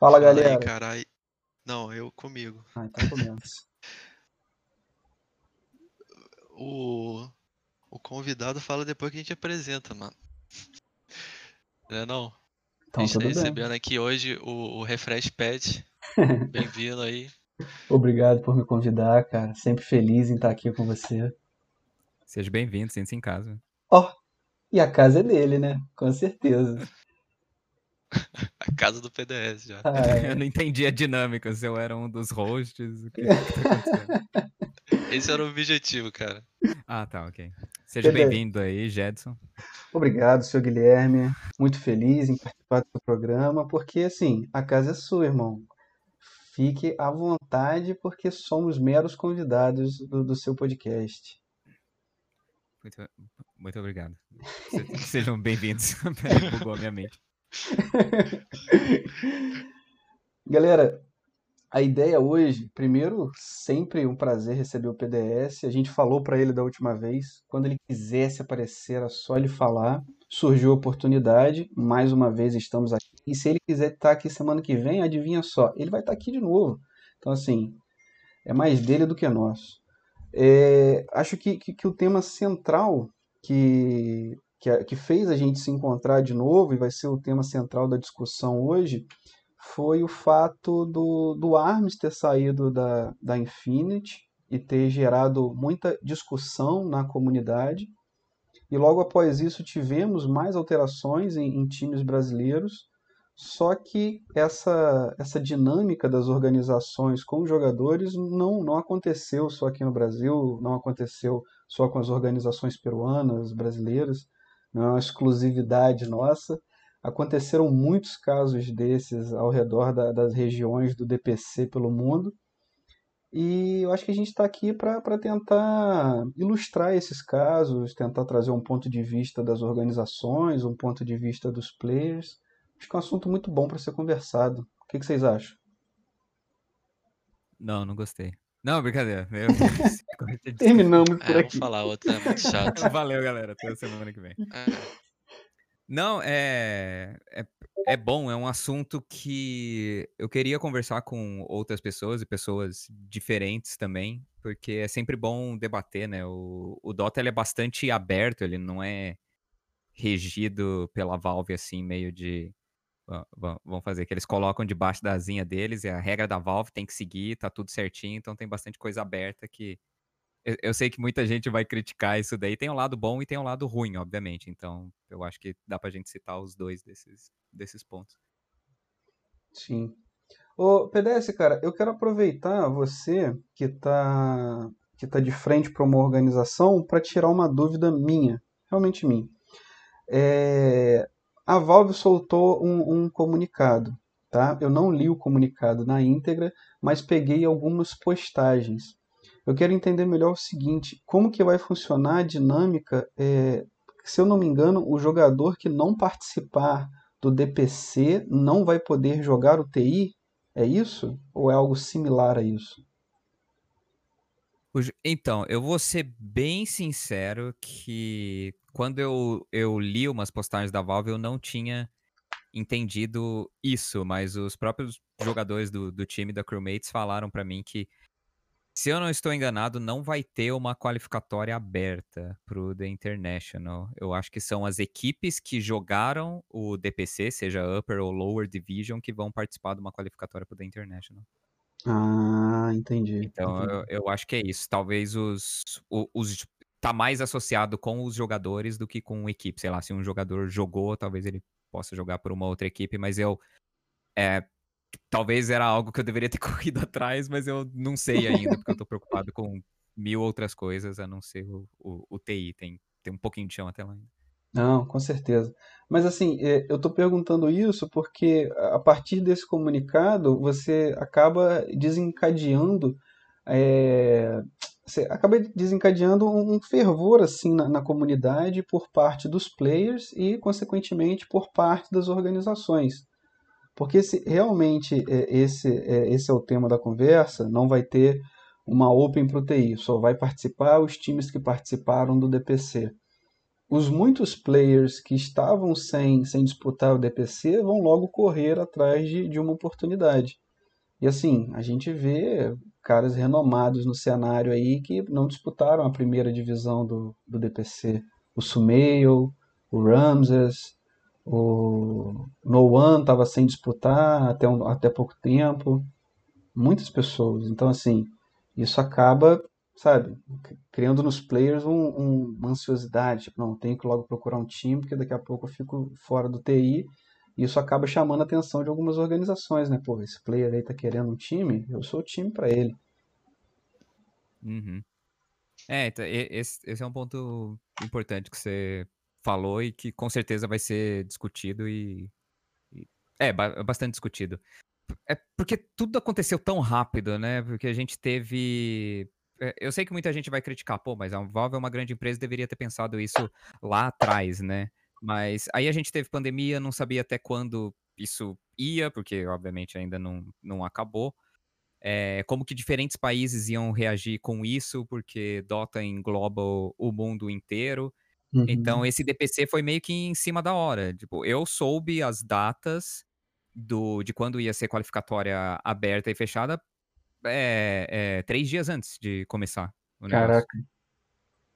Fala, Fala galera. aí, carai. Não, eu comigo. Ah, então começa. O, o convidado fala depois que a gente apresenta, mano. Não é não? A Então gente tá bem. recebendo aqui hoje o, o Refresh Pet. Bem-vindo aí. Obrigado por me convidar, cara. Sempre feliz em estar aqui com você. Seja bem-vindo, sinta-se em casa. Ó, e a casa é dele, né? Com certeza. A casa do PDS já. Ah, é. Eu não entendi a dinâmica, se eu era um dos hosts, o que, que tá acontecendo? Esse era o objetivo, cara. Ah, tá, ok. Seja bem-vindo aí, Jedson. Obrigado, seu Guilherme. Muito feliz em participar do seu programa, porque assim, a casa é sua, irmão. Fique à vontade, porque somos meros convidados do, do seu podcast. Muito, muito obrigado. Se- Sejam bem-vindos. Bugou a minha mente. Galera, a ideia hoje, primeiro, sempre um prazer receber o PDS. A gente falou para ele da última vez, quando ele quisesse aparecer, era só ele falar. Surgiu a oportunidade, mais uma vez estamos aqui. E se ele quiser estar aqui semana que vem, adivinha só, ele vai estar aqui de novo. Então, assim, é mais dele do que nosso. É, acho que, que, que o tema central que, que, que fez a gente se encontrar de novo, e vai ser o tema central da discussão hoje, foi o fato do, do Arms ter saído da, da Infinity e ter gerado muita discussão na comunidade. E logo após isso tivemos mais alterações em, em times brasileiros. Só que essa, essa dinâmica das organizações com os jogadores não, não aconteceu só aqui no Brasil, não aconteceu só com as organizações peruanas, brasileiras, não é uma exclusividade nossa. Aconteceram muitos casos desses ao redor da- das regiões do DPC pelo mundo. E eu acho que a gente está aqui para tentar ilustrar esses casos, tentar trazer um ponto de vista das organizações, um ponto de vista dos players. Acho que é um assunto muito bom para ser conversado. O que que vocês acham? Não, não gostei. Não, brincadeira. Eu... Terminamos É, por vamos aqui. falar outra, é muito chato. Valeu, galera. Até a semana que vem. É, Não, é, é, é bom, é um assunto que eu queria conversar com outras pessoas e pessoas diferentes também, porque é sempre bom debater, né? O, o Dota ele é bastante aberto, ele não é regido pela Valve assim, meio de. "Vã- vã- Vão fazer que eles colocam debaixo da asinha deles, e a regra da Valve tem que seguir, tá tudo certinho, então tem bastante coisa aberta que. Eu, eu sei que muita gente vai criticar isso daí. Tem um lado bom e tem um lado ruim, obviamente. Então, eu acho que dá pra gente citar os dois desses, desses pontos. Sim. Ô, PDS, cara, eu quero aproveitar você que está que tá de frente para uma organização para tirar uma dúvida minha, realmente minha. É, a Valve soltou um, um comunicado, tá? Eu não li o comunicado na íntegra, mas peguei algumas postagens. Eu quero entender melhor o seguinte: como que vai funcionar a dinâmica? é, se eu não me engano, o jogador que não participar do DPC não vai poder jogar o TI? É isso? Ou é algo similar a isso? Então, eu vou ser bem sincero que quando eu, eu li umas postagens da Valve, eu não tinha entendido isso, mas os próprios jogadores do, do time da Crewmates falaram pra mim que, se eu não estou enganado, não vai ter uma qualificatória aberta pro The International. Eu acho que são as equipes que jogaram o DPC, seja Upper ou Lower Division, que vão participar de uma qualificatória pro The International. Ah, entendi. Então, entendi. eu, eu acho que é isso. Talvez os, o- os. Tá mais associado com os jogadores do que com equipe. Sei lá, se um jogador jogou, talvez ele possa jogar por uma outra equipe, mas eu. É, talvez era algo que eu deveria ter corrido atrás, mas eu não sei ainda, porque eu tô preocupado com mil outras coisas, a não ser o, o, o TI. Tem, tem um pouquinho de chão até lá ainda. Não, com certeza. Mas assim, é, eu estou perguntando isso porque a partir desse comunicado você acaba desencadeando, é, você acaba desencadeando um fervor assim na, na comunidade por parte dos players e, consequentemente, por parte das organizações. Porque se realmente é, esse, é, esse é o tema da conversa, não vai ter uma Open para o TI, só vai participar os times que participaram do DPC. Os muitos players que estavam sem, sem disputar o DPC vão logo correr atrás de, de uma oportunidade. E assim, a gente vê caras renomados no cenário aí que não disputaram a primeira divisão do, do DPC. O Sumail, o Ramses, o No One estava sem disputar até, um, até pouco tempo. Muitas pessoas. Então, assim, isso acaba, sabe, criando nos players um, um, uma ansiosidade. Tipo, não, tenho que logo procurar um time, porque daqui a pouco eu fico fora do TI. E isso acaba chamando a atenção de algumas organizações, né? Pô, esse player aí tá querendo um time, eu sou o time para ele. Uhum. É, então, esse, esse é um ponto importante que você falou e que com certeza vai ser discutido e. e é, bastante discutido. É porque tudo aconteceu tão rápido, né? Porque a gente teve. É, eu sei que muita gente vai criticar, pô, mas a Valve é uma grande empresa, deveria ter pensado isso lá atrás, né? Mas aí a gente teve pandemia, não sabia até quando isso ia, porque obviamente ainda não, não acabou é, como que diferentes países iam reagir com isso, porque Dota engloba o, o mundo inteiro. Então, uhum. Então, esse DPC foi meio que em cima da hora. Tipo, eu soube as datas do, de quando ia ser qualificatória aberta e fechada é, é, três dias antes de começar. Caraca.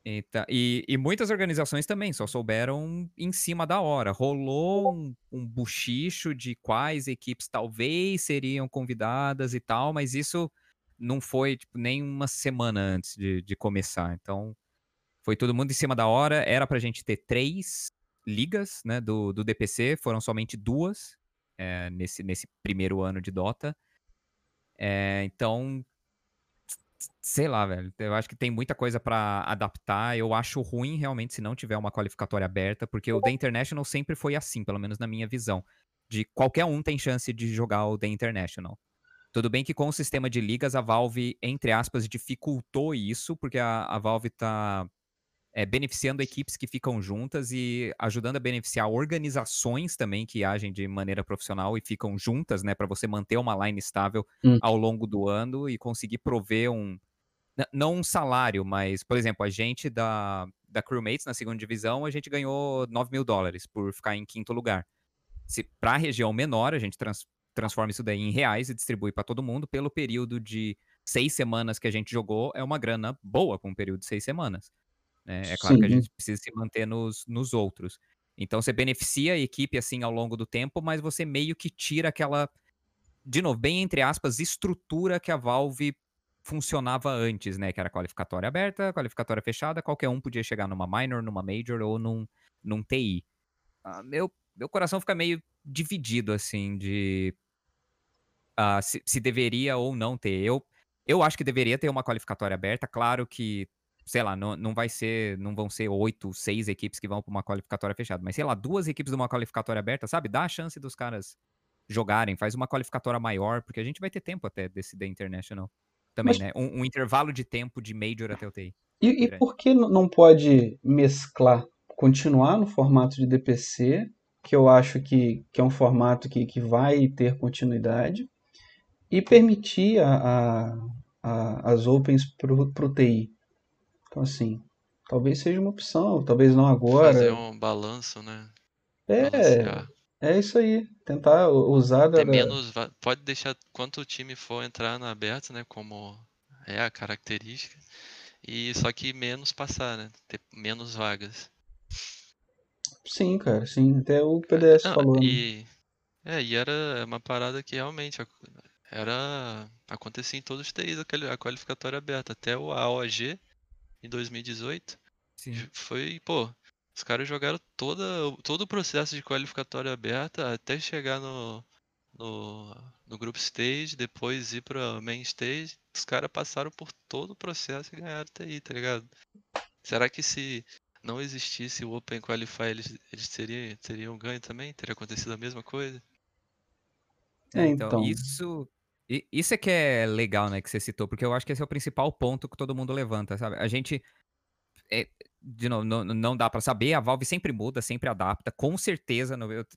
Eita, e, e, muitas organizações também só souberam em cima da hora. Rolou um, um buchicho de quais equipes talvez seriam convidadas e tal, mas isso não foi tipo, nem uma semana antes de, de começar. Então, foi todo mundo em cima da hora. Era pra gente ter três ligas né, do, do DPC, foram somente duas é, nesse, nesse primeiro ano de Dota. É, então, sei lá, velho. Eu acho que tem muita coisa para adaptar. Eu acho ruim realmente se não tiver uma qualificatória aberta, porque o The International sempre foi assim, pelo menos na minha visão. De qualquer um tem chance de jogar o The International. Tudo bem que com o sistema de ligas, a Valve, entre aspas, dificultou isso, porque a, a Valve tá é, beneficiando equipes que ficam juntas e ajudando a beneficiar organizações também que agem de maneira profissional e ficam juntas, né, para você manter uma line estável hum. ao longo do ano e conseguir prover um não um salário, mas, por exemplo, a gente da, da Crewmates na segunda divisão, a gente ganhou 9 mil dólares por ficar em quinto lugar. Se para a região menor, a gente trans, transforma isso daí em reais e distribui para todo mundo pelo período de seis semanas que a gente jogou, é uma grana boa com um período de seis semanas. Né? É claro Sim. que a gente precisa se manter nos, nos outros. Então você beneficia a equipe assim ao longo do tempo, mas você meio que tira aquela, de novo, bem entre aspas, estrutura que a Valve funcionava antes, né? Que era qualificatória aberta, qualificatória fechada, qualquer um podia chegar numa minor, numa major ou num, num TI. Ah, meu, meu coração fica meio dividido, assim, de uh, se, se, deveria ou não ter. Eu, eu acho que deveria ter uma qualificatória aberta. Claro que sei lá, não, não vai ser, não vão ser oito, seis equipes que vão para uma qualificatória fechada, mas sei lá, duas equipes de uma qualificatória aberta, sabe? Dá a chance dos caras jogarem, faz uma qualificatória maior, porque a gente vai ter tempo até desse The International também, mas... né? Um, um, intervalo de tempo de Major até o TI. E, e por que não pode mesclar, continuar no formato de DPC, que eu acho que, que é um formato que, que vai ter continuidade, e permitir a, a, a as Opens para o TI? Então, assim, talvez seja uma opção, talvez não agora. Fazer um balanço, né? É, Balancear. é isso aí. Tentar usar. Ter menos, pode deixar quanto time for entrar na aberta, né? Como é a característica. E só que menos passar, né? Ter menos vagas. Sim, cara, sim. Até o PDS não, falou. Né? E, né? É, e era uma parada que realmente era. acontecia em todos os TIs a qualificatória aberta. Até o AOG em 2018. Sim. Foi, pô, os caras jogaram toda, todo o processo de qualificatória aberta até chegar no, no, no group stage, depois ir pra main stage. Os caras passaram por todo o processo e ganharam TI, tá ligado? Será que se não existisse o Open Qualify, eles, eles teriam, teriam ganho também? Teria acontecido a mesma coisa? É, então, então, isso isso é que é legal, né, que você citou, porque eu acho que esse é o principal ponto que todo mundo levanta, sabe? A gente. É, de novo, não, não dá para saber, a Valve sempre muda, sempre adapta, com certeza,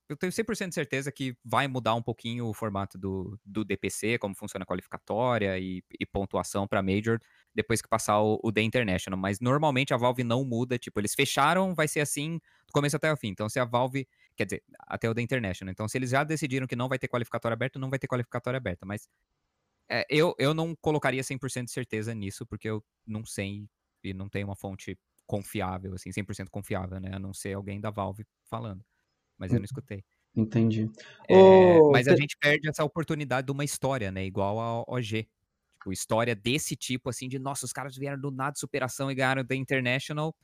eu tenho 100% de certeza que vai mudar um pouquinho o formato do, do DPC, como funciona a qualificatória e, e pontuação para Major, depois que passar o, o The International, mas normalmente a Valve não muda, tipo, eles fecharam, vai ser assim do começo até o fim, então se a Valve, quer dizer, até o The International, então se eles já decidiram que não vai ter qualificatória aberta, não vai ter qualificatória aberta, mas é, eu, eu não colocaria 100% de certeza nisso, porque eu não sei e não tenho uma fonte confiável, assim, 100% confiável, né? A não ser alguém da Valve falando. Mas eu não escutei. Entendi. É, oh, mas a gente perde essa oportunidade de uma história, né? Igual a OG. Tipo, história desse tipo, assim, de nossa, os caras vieram do nada de superação e ganharam da International.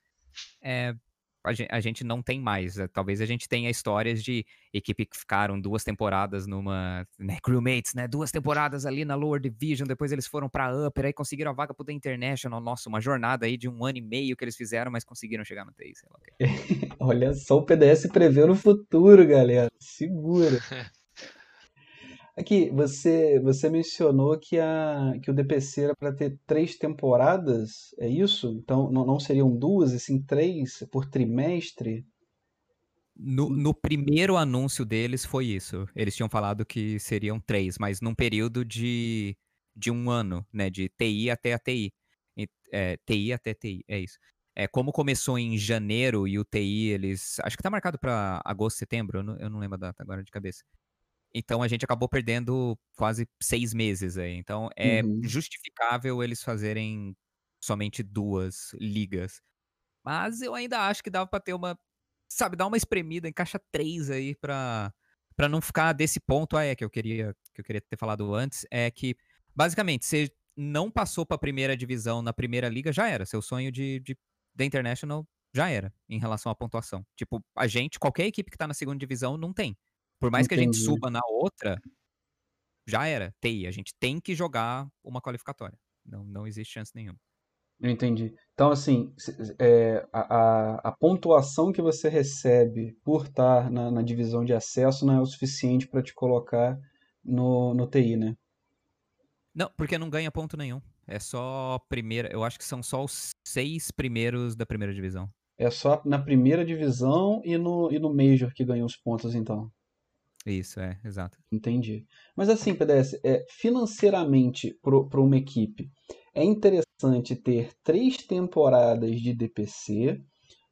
É, a gente, não tem mais. Eh, talvez a gente tenha histórias de equipe que ficaram duas temporadas numa. Né, crewmates, né? Duas temporadas ali na Lower Division, depois eles foram pra Upper, aí conseguiram a vaga pro The International. Nossa, uma jornada aí de um ano e meio que eles fizeram, mas conseguiram chegar no TI, sei lá. Olha só o PDS prevendo o futuro, galera. Segura. Aqui, você, você mencionou que, a, que o DPC era para ter três temporadas, é isso? Então não, não seriam duas, e sim três por trimestre? No, no, primeiro anúncio deles foi isso. Eles tinham falado que seriam três, mas num período de, de um ano, né? De TI até a TI. É, TI até TI, é isso. É, como começou em janeiro e o TI, eles. Acho que tá marcado para agosto, setembro, eu não, eu não lembro a data agora de cabeça. Então a gente acabou perdendo quase seis meses aí. Então é uhum. justificável eles fazerem somente duas ligas. Mas eu ainda acho que dava para ter uma, sabe, dar uma espremida, encaixa três aí para para não ficar desse ponto. Ah, é que eu queria que eu queria ter falado antes é que basicamente você não passou para a primeira divisão na primeira liga já era. Seu sonho de, de da International já era em relação à pontuação. Tipo, a gente, qualquer equipe que tá na segunda divisão não tem. Por mais Entendi. que a gente suba na outra, já era. TI. A gente tem que jogar uma qualificatória. Não, não existe chance nenhuma. Eu entendi. Então, assim, é, a, a, pontuação que você recebe por estar na, na divisão de acesso não é o suficiente para te colocar no, no TI, né? Não, porque não ganha ponto nenhum. É só primeira. Eu acho que são só os seis primeiros da primeira divisão. É só na primeira divisão e no, e no Major que ganham os pontos, então. Isso, é, exato. Entendi. Mas assim, PDS, é, financeiramente para uma equipe, é interessante ter três temporadas de DPC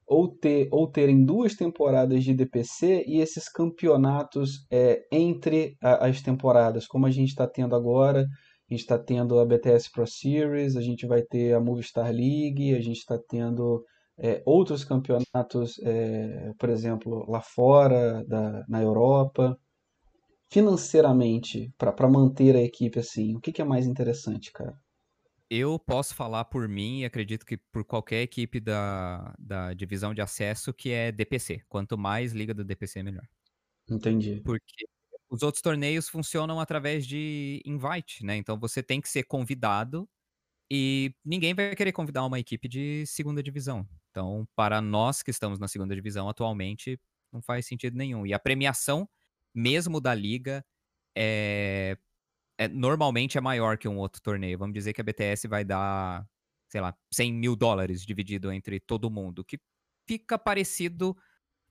ou, ter, ou terem duas temporadas de DPC e esses campeonatos é, entre a, as temporadas, como a gente está tendo agora. A gente está tendo a BTS Pro Series, a gente vai ter a Movistar League, a gente está tendo é, outros campeonatos, é, por exemplo, lá fora, da, na Europa, financeiramente, para manter a equipe assim, o que, que é mais interessante, cara? Eu posso falar por mim e acredito que por qualquer equipe da, da divisão de acesso que é DPC. Quanto mais liga do DPC, melhor. Entendi. Porque os outros torneios funcionam através de invite, né? Então você tem que ser convidado e ninguém vai querer convidar uma equipe de segunda divisão. Então, para nós que estamos na segunda divisão atualmente, não faz sentido nenhum. E a premiação, mesmo da liga, é, é, normalmente é maior que um outro torneio. Vamos dizer que a BTS vai dar, sei lá, 100 mil dólares dividido entre todo mundo, que fica parecido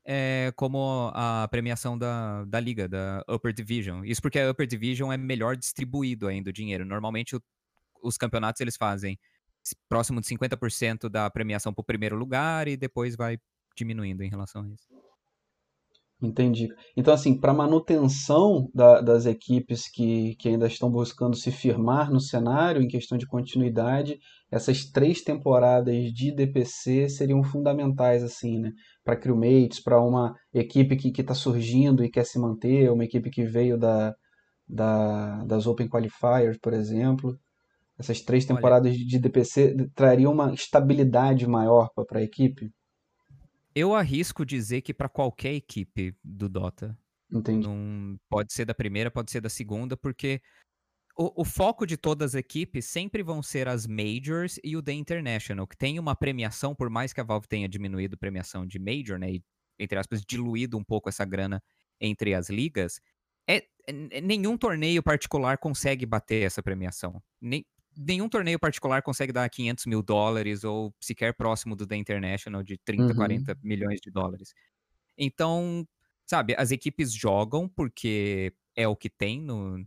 é, como a premiação da, da liga, da Upper Division. Isso porque a Upper Division é melhor distribuído ainda o dinheiro. Normalmente o, os campeonatos eles fazem próximo de 50% da premiação para o primeiro lugar e depois vai diminuindo em relação a isso. Entendi. Então, assim, para manutenção da, das equipes que, que ainda estão buscando se firmar no cenário em questão de continuidade, essas três temporadas de DPC seriam fundamentais, assim, né? Para crewmates, para uma equipe que está surgindo e quer se manter, uma equipe que veio da, da, das Open Qualifiers, por exemplo. Essas três temporadas Olha, de DPC trariam uma estabilidade maior para a equipe? Eu arrisco dizer que para qualquer equipe do Dota. Entendi. Não, pode ser da primeira, pode ser da segunda, porque o, o, foco de todas as equipes sempre vão ser as Majors e o The International, que tem uma premiação, por mais que a Valve tenha diminuído a premiação de Major, né? E, entre aspas, diluído um pouco essa grana entre as ligas. É, é nenhum torneio particular consegue bater essa premiação. Nem, nenhum torneio particular consegue dar 500 mil dólares ou sequer próximo do The International de 30, uhum. 40 milhões de dólares. Então, sabe, as equipes jogam porque é o que tem no,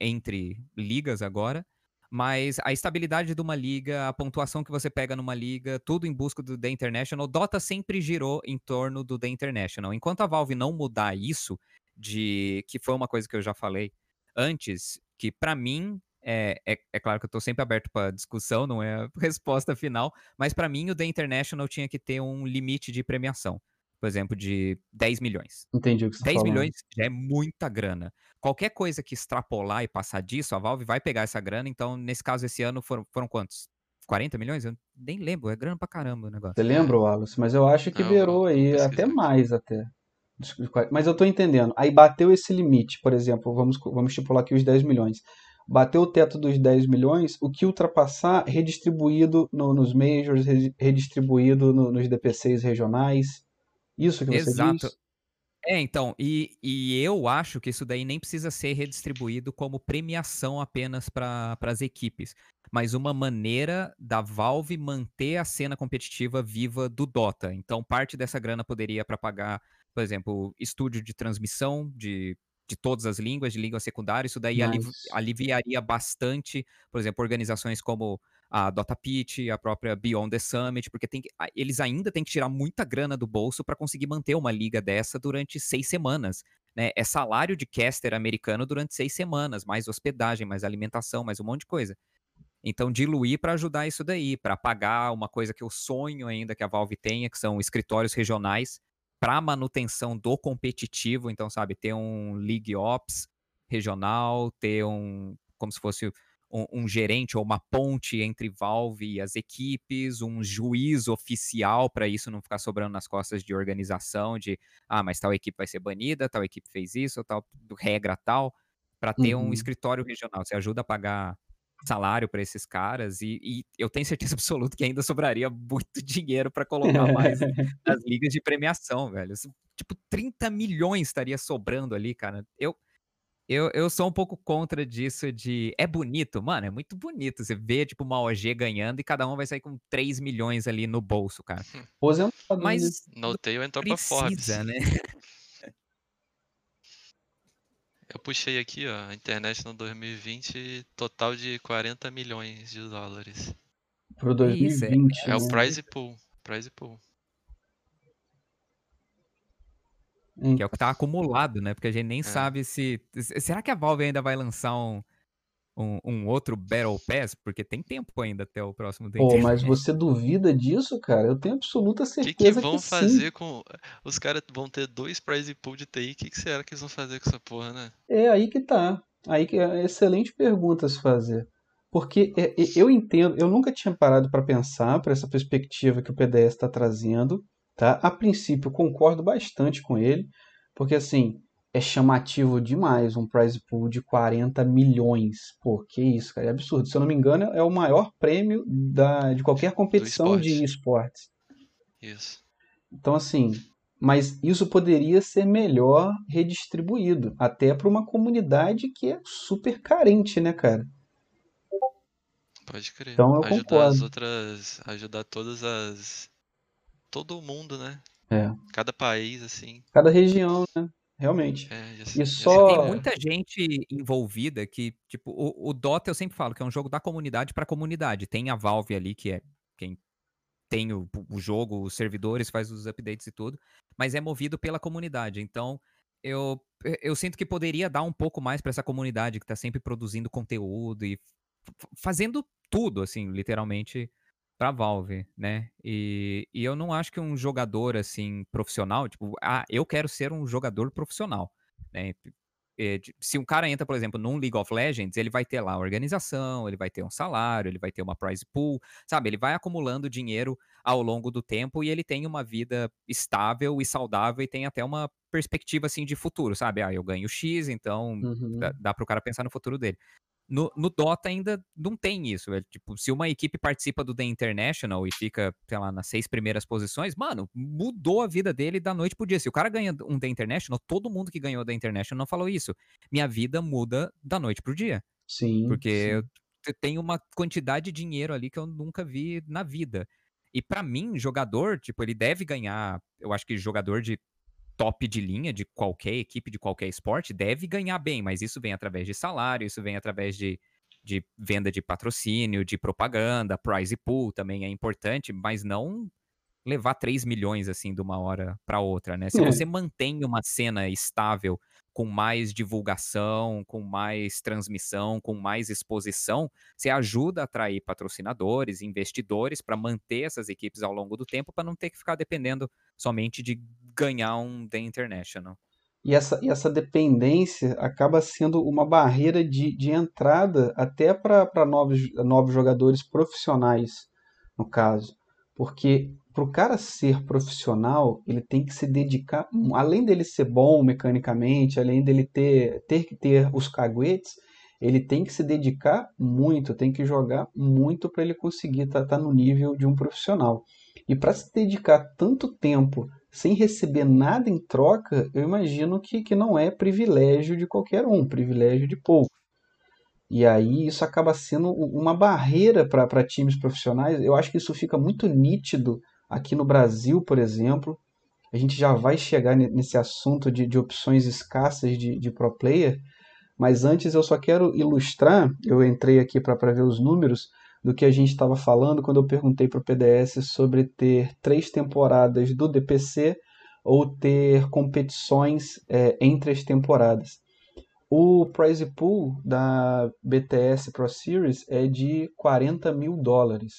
entre ligas agora, mas a estabilidade de uma liga, a pontuação que você pega numa liga, tudo em busca do The International, Dota sempre girou em torno do The International. Enquanto a Valve não mudar isso, de que foi uma coisa que eu já falei antes, que para mim é, é, é, claro que eu tô sempre aberto para discussão, não é a resposta final, mas para mim o The International tinha que ter um limite de premiação por exemplo, de 10 milhões. Entendi o que você 10 tá milhões já é muita grana. Qualquer coisa que extrapolar e passar disso, a Valve vai pegar essa grana. Então, nesse caso, esse ano foram, foram quantos? 40 milhões? Eu nem lembro, é grana pra caramba o negócio. Você lembra, Wallace? Mas eu acho que virou aí até mais até. Mas eu tô entendendo. Aí bateu esse limite, por exemplo, vamos, vamos estipular aqui os 10 milhões. Bateu o teto dos 10 milhões, o que ultrapassar, redistribuído no, nos majors, redistribuído no, nos DPCs regionais. Isso que você Exato. diz? É, então, e, e eu acho que isso daí nem precisa ser redistribuído como premiação apenas para as equipes, mas uma maneira da Valve manter a cena competitiva viva do Dota. Então, parte dessa grana poderia para pagar, por exemplo, estúdio de transmissão de, de todas as línguas, de língua secundária. Isso daí nice. aliviaria bastante, por exemplo, organizações como a Dota Pitch, a própria Beyond the Summit, porque tem que, eles ainda têm que tirar muita grana do bolso para conseguir manter uma liga dessa durante seis semanas. Né? É salário de caster americano durante seis semanas, mais hospedagem, mais alimentação, mais um monte de coisa. Então, diluir para ajudar isso daí, para pagar uma coisa que eu sonho ainda que a Valve tenha, que são escritórios regionais para manutenção do competitivo. Então, sabe, ter um League Ops regional, ter um, como se fosse um, um, gerente ou uma ponte entre Valve e as equipes, um juiz oficial para isso não ficar sobrando nas costas de organização, de ah, mas tal equipe vai ser banida, tal equipe fez isso, tal regra tal, para ter uhum. um escritório regional. Você ajuda a pagar salário para esses caras e, e, eu tenho certeza absoluta que ainda sobraria muito dinheiro para colocar mais nas ligas de premiação, velho. Tipo, 30 milhões estaria sobrando ali, cara. Eu, eu, eu sou um pouco contra disso de. É bonito, mano, é muito bonito. Você vê, tipo, uma OG ganhando e cada um vai sair com 3 milhões ali no bolso, cara. Aposentado. Mas. Noteio entrou pra Forbes. né? Eu puxei aqui, ó, a internet no 2020, total de 40 milhões de dólares. Pro 2020. Isso, é, é, o prize pool. Prize pool. Hum. Que é o que tá acumulado, né? Porque a gente nem é. sabe se. Será que a Valve ainda vai lançar um, um, um, outro Battle Pass? Porque tem tempo ainda até o próximo Pô, mas você duvida disso, cara? Eu tenho absoluta certeza que, que vão que fazer sim. com. Os caras vão ter dois prize pool de TI. O que, que será que eles vão fazer com essa porra, né? É aí que tá. Aí que é excelente pergunta se fazer. Porque é, eu entendo, eu nunca tinha parado para pensar por essa perspectiva que o PDS está trazendo. Tá? A princípio, concordo bastante com ele, porque assim, é chamativo demais um prize pool de 40 milhões. Pô, que isso, cara, é absurdo. Se eu não me engano, é o maior prêmio da, de qualquer competição de esportes. Isso. Então, assim, mas isso poderia ser melhor redistribuído, até para uma comunidade que é super carente, né, cara? Pode crer. Então eu ajudar concordo. as outras, ajudar todas as todo mundo, né? É. Cada país, assim. Cada região, né? Realmente. É, e só... Tem muita gente envolvida que, tipo, o, o, Dota eu sempre falo que é um jogo da comunidade para comunidade. Tem a Valve ali, que é quem tem o, o jogo, os servidores, faz os updates e tudo, mas é movido pela comunidade. Então, eu, eu sinto que poderia dar um pouco mais para essa comunidade que está sempre produzindo conteúdo e fazendo tudo, assim, literalmente, pra Valve, né? E, e eu não acho que um jogador, assim, profissional, tipo, ah, eu quero ser um jogador profissional, né? Se um cara entra, por exemplo, num League of Legends, ele vai ter lá a organização, ele vai ter um salário, ele vai ter uma prize pool, sabe? Ele vai acumulando dinheiro ao longo do tempo e ele tem uma vida estável e saudável e tem até uma perspectiva, assim, de futuro, sabe? Ah, eu ganho X, então uhum. dá, dá para o cara pensar no futuro dele. No, no, Dota ainda não tem isso. É, tipo, se uma equipe participa do The International e fica, sei lá, nas seis primeiras posições, mano, mudou a vida dele da noite pro dia. Se o cara ganha um The International, todo mundo que ganhou The International falou isso. Minha vida muda da noite pro dia. Sim. Porque sim. tem uma quantidade de dinheiro ali que eu nunca vi na vida. E para mim, jogador, tipo, ele deve ganhar, eu acho que jogador de top de linha de qualquer equipe, de qualquer esporte, deve ganhar bem, mas isso vem através de salário, isso vem através de, de venda de patrocínio, de propaganda, prize pool também é importante, mas não levar 3 milhões assim de uma hora para outra, né? Se é. você mantém uma cena estável com mais divulgação, com mais transmissão, com mais exposição, você ajuda a atrair patrocinadores, investidores para manter essas equipes ao longo do tempo, para não ter que ficar dependendo somente de ganhar um The International. E essa, e essa dependência acaba sendo uma barreira de, de entrada até para novos, novos jogadores profissionais, no caso. Porque para o cara ser profissional, ele tem que se dedicar, além dele ser bom mecanicamente, além dele ter, ter que ter os caguetes, ele tem que se dedicar muito, tem que jogar muito para ele conseguir estar tá, tá no nível de um profissional. E para se dedicar tanto tempo sem receber nada em troca, eu imagino que, que não é privilégio de qualquer um, privilégio de pouco. E aí isso acaba sendo uma barreira para times profissionais. Eu acho que isso fica muito nítido aqui no Brasil, por exemplo. A gente já vai chegar nesse assunto de, de opções escassas de, de pro player, mas antes eu só quero ilustrar. Eu entrei aqui para ver os números do que a gente estava falando quando eu perguntei para o PDS sobre ter três temporadas do DPC ou ter competições é, entre as temporadas. O prize pool da BTS Pro Series é de 40 mil dólares,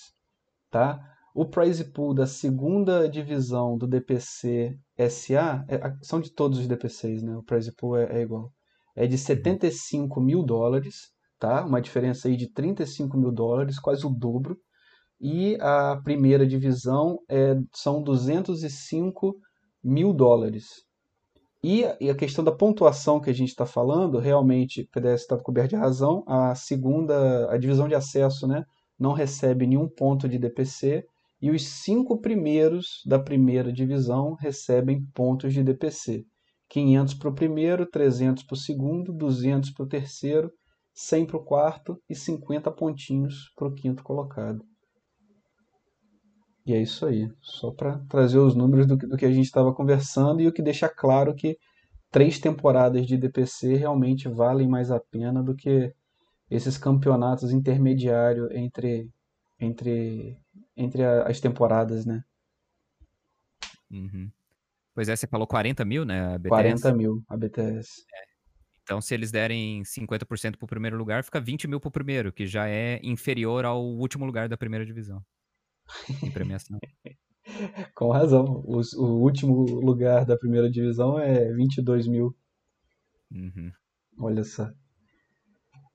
tá? O prize pool da segunda divisão do DPC SA, é, são de todos os DPCs, né? O prize pool é, é igual. É de 75 mil dólares, tá? Uma diferença aí de 35 mil dólares, quase o dobro. E a primeira divisão é, são 205 mil dólares. E, e a questão da pontuação que a gente está falando, realmente, o PDS está coberto de razão. A segunda, a divisão de acesso, né, não recebe nenhum ponto de DPC. E os cinco primeiros da primeira divisão recebem pontos de DPC. 500 para o primeiro, 300 para o segundo, 200 para o terceiro, 100 para o quarto e 50 pontinhos para o quinto colocado. E é isso aí, só para trazer os números do, do que a gente estava conversando e o que deixa claro que três temporadas de DPC realmente valem mais a pena do que esses campeonatos intermediários entre, entre, entre as temporadas, né? Uhum. Pois é, você falou 40 mil, né? A BTS. 40 mil, a BTS. É. Então, se eles derem 50% para o primeiro lugar, fica 20 mil para o primeiro, que já é inferior ao último lugar da primeira divisão. Em premiação. Com razão. O, o, último lugar da primeira divisão é 22 mil. Uhum. Olha só.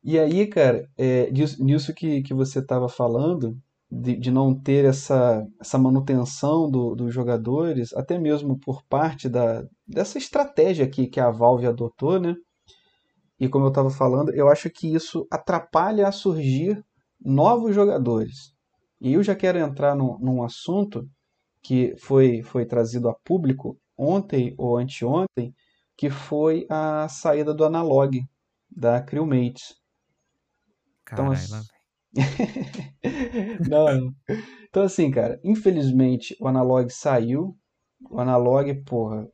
E aí, cara, é, nisso que, que você estava falando, de, de, não ter essa, essa manutenção do, dos jogadores, até mesmo por parte da, dessa estratégia que, que a Valve adotou, né? E como eu estava falando, eu acho que isso atrapalha a surgir novos jogadores. E eu já quero entrar no, num assunto que foi, foi trazido a público ontem ou anteontem, que foi a saída do Analog da Crewmates. Então, Caralho, não. Então, assim, cara, infelizmente o Analog saiu. O Analog, porra,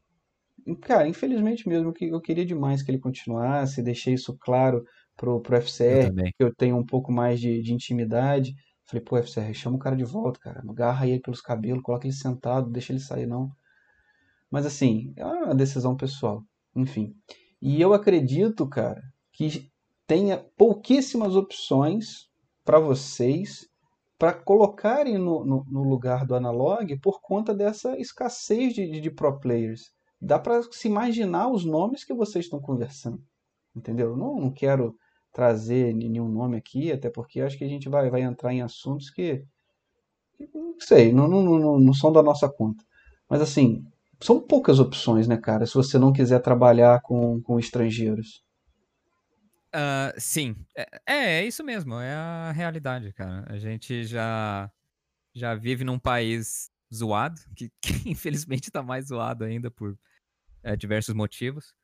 Cara, infelizmente mesmo, que eu queria demais que ele continuasse, deixei isso claro pro, pro FCR, que eu tenho um pouco mais de, de intimidade. Falei, pô, FCR, chama o cara de volta, cara. Agarra ele pelos cabelos, coloca ele sentado, deixa ele sair, não. Mas assim, é uma decisão pessoal. Enfim. E eu acredito, cara, que tenha pouquíssimas opções para vocês para colocarem no, no, no, lugar do analog por conta dessa escassez de, de, de pro players dá para se imaginar os nomes que vocês estão conversando. Entendeu? Não, não quero trazer nenhum nome aqui, até porque acho que a gente vai, vai entrar em assuntos que, não sei, não, não, não, não são da nossa conta. Mas assim, são poucas opções, né, cara, se você não quiser trabalhar com, com estrangeiros. Uh, sim, é, é, é, isso mesmo, é a realidade, cara. A gente já, já vive num país zoado, que, que infelizmente está mais zoado ainda por é, diversos motivos.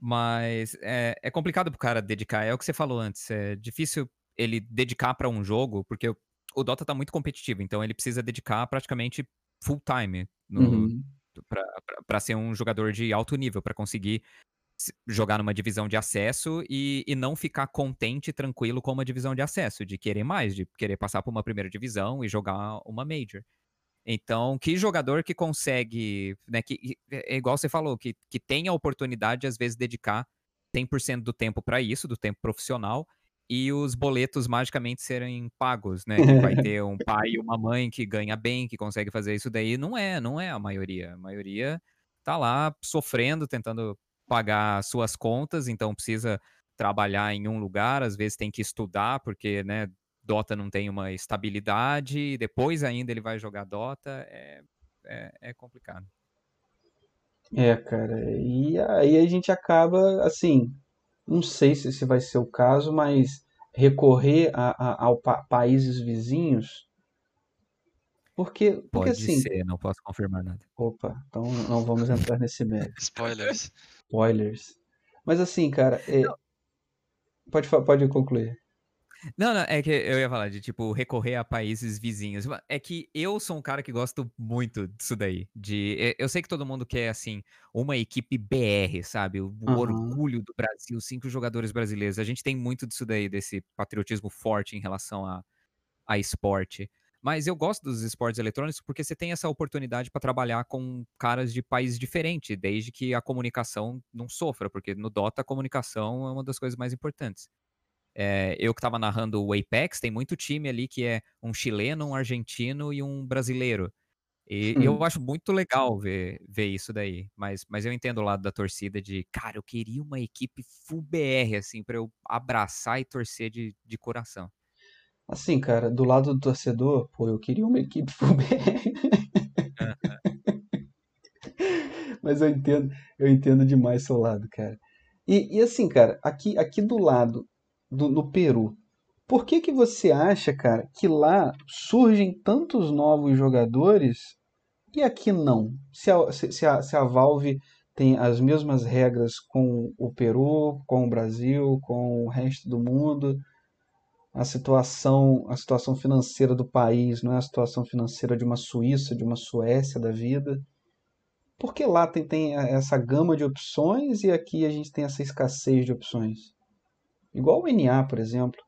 Mas é, é complicado pro cara dedicar. É o que você falou antes. É difícil ele dedicar para um jogo, porque o Dota tá muito competitivo, então ele precisa dedicar praticamente full time uhum. para ser um jogador de alto nível, para conseguir jogar numa divisão de acesso e, e não ficar contente e tranquilo com uma divisão de acesso, de querer mais, de querer passar por uma primeira divisão e jogar uma major. Então, que jogador que consegue, né, que é, igual você falou, que, que tem a oportunidade de, às vezes, dedicar 100% do tempo para isso, do tempo profissional, e os boletos magicamente serem pagos, né? Que vai ter um pai e uma mãe que ganha bem, que consegue fazer isso daí. Não é, não é a maioria. A maioria tá lá sofrendo, tentando pagar suas contas, então precisa trabalhar em um lugar, às vezes tem que estudar, porque, né, Dota não tem uma estabilidade, depois ainda ele vai jogar Dota, é, é, é complicado. É, cara, e aí a gente acaba, assim, não sei se esse vai ser o caso, mas recorrer a, a, a pa países vizinhos, porque, porque Pode assim... ser, não posso confirmar nada. Opa, então não vamos entrar nesse mérito. Spoilers. Spoilers. Mas assim, cara, é... pode, pode concluir. Não, não, é que eu ia falar de, tipo, recorrer a países vizinhos. É que eu sou um cara que gosto muito disso daí. De, eu sei que todo mundo quer, assim, uma equipe BR, sabe? O uhum. orgulho do Brasil, cinco jogadores brasileiros. A gente tem muito disso daí, desse patriotismo forte em relação a, a esporte. Mas eu gosto dos esportes eletrônicos porque você tem essa oportunidade para trabalhar com caras de países diferentes, desde que a comunicação não sofra, porque no Dota a comunicação é uma das coisas mais importantes. É, eu que estava narrando o Apex, tem muito time ali que é um chileno, um argentino e um brasileiro. E, hum. eu acho muito legal ver, ver isso daí. Mas, mas eu entendo o lado da torcida de, cara, eu queria uma equipe full BR, assim, para eu abraçar e torcer de, de coração. Assim, cara, do lado do torcedor, pô, eu queria uma equipe full BR. mas eu entendo, eu entendo demais seu lado, cara. E, e assim, cara, aqui, aqui do lado no Peru. Por que, que você acha, cara, que lá surgem tantos novos jogadores e aqui não? Se a, se a, se a Valve tem as mesmas regras com o Peru, com o Brasil, com o resto do mundo, a situação, a situação financeira do país não é a situação financeira de uma Suíça, de uma Suécia da vida. Por que lá tem, tem essa gama de opções e aqui a gente tem essa escassez de opções? Igual o NA, por exemplo.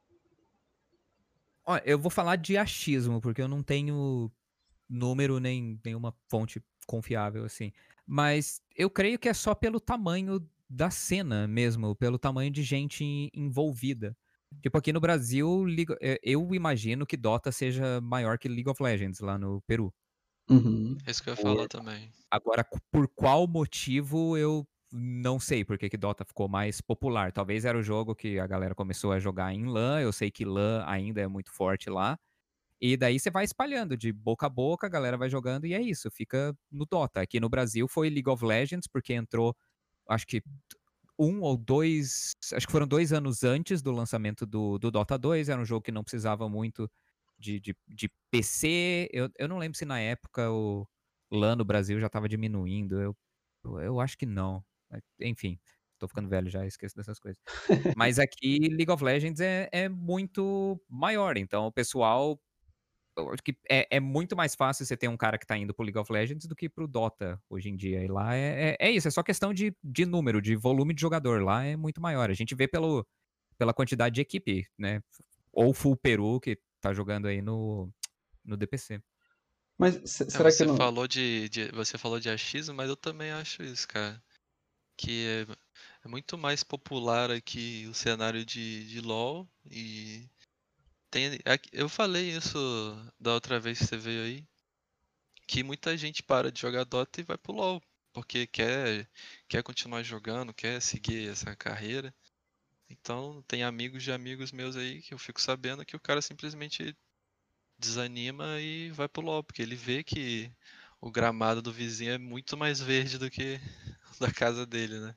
Ó, eu vou falar de achismo, porque eu não tenho número nem nenhuma fonte confiável assim. Mas eu creio que é só pelo tamanho da cena mesmo, pelo tamanho de gente envolvida. Tipo, aqui no Brasil, é, eu imagino que Dota seja maior que League of Legends lá no Peru. Uhum. É isso que eu ia falar também. Agora, por qual motivo eu não sei por que Dota ficou mais popular. Talvez era o jogo que a galera começou a jogar em LAN. Eu sei que LAN ainda é muito forte lá. E daí você vai espalhando de boca a boca, a galera vai jogando e é isso, fica no Dota. Aqui no Brasil foi League of Legends, porque entrou, acho que um ou dois, acho que foram dois anos antes do lançamento do, do Dota 2. Era um jogo que não precisava muito de, de, de PC. Eu, eu não lembro se na época o LAN no Brasil já estava diminuindo. Eu, eu acho que não. Enfim, tô ficando velho já, esqueço dessas coisas. Mas aqui League of Legends é, é muito maior, então o pessoal. que é, é, muito mais fácil você ter um cara que tá indo pro League of Legends do que pro Dota hoje em dia. E lá é, é, é isso, é só questão de, de número, de volume de jogador. Lá é muito maior. A gente vê pelo, pela quantidade de equipe, né? Ou Full Peru, que tá jogando aí no, no DPC. Mas é, será você que não... falou de, de, você falou de achismo, mas eu também acho isso, cara que é, é muito mais popular aqui o cenário de, de LoL e tem, eu falei isso da outra vez que você veio aí, que muita gente para de jogar Dota e vai pro LoL, porque quer, quer continuar jogando, quer seguir essa carreira. Então tem amigos de amigos meus aí que eu fico sabendo que o cara simplesmente desanima e vai pro LoL, porque ele vê que o gramado do vizinho é muito mais verde do que da casa dele, né?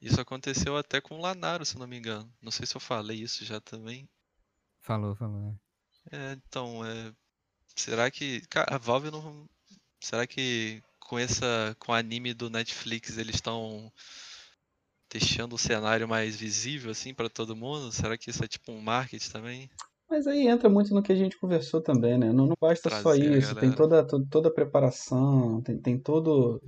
Isso aconteceu até com o Lanaro, se não me engano. Não sei se eu falei isso já também. Falou, falou. É, então, é... será que. a Valve não. Será que com essa. com o anime do Netflix eles estão deixando o cenário mais visível assim para todo mundo? Será que isso é tipo um marketing também? Mas aí entra muito no que a gente conversou também, né? Não, não basta Trazer só isso, tem toda, toda, toda a preparação, tem, tem todo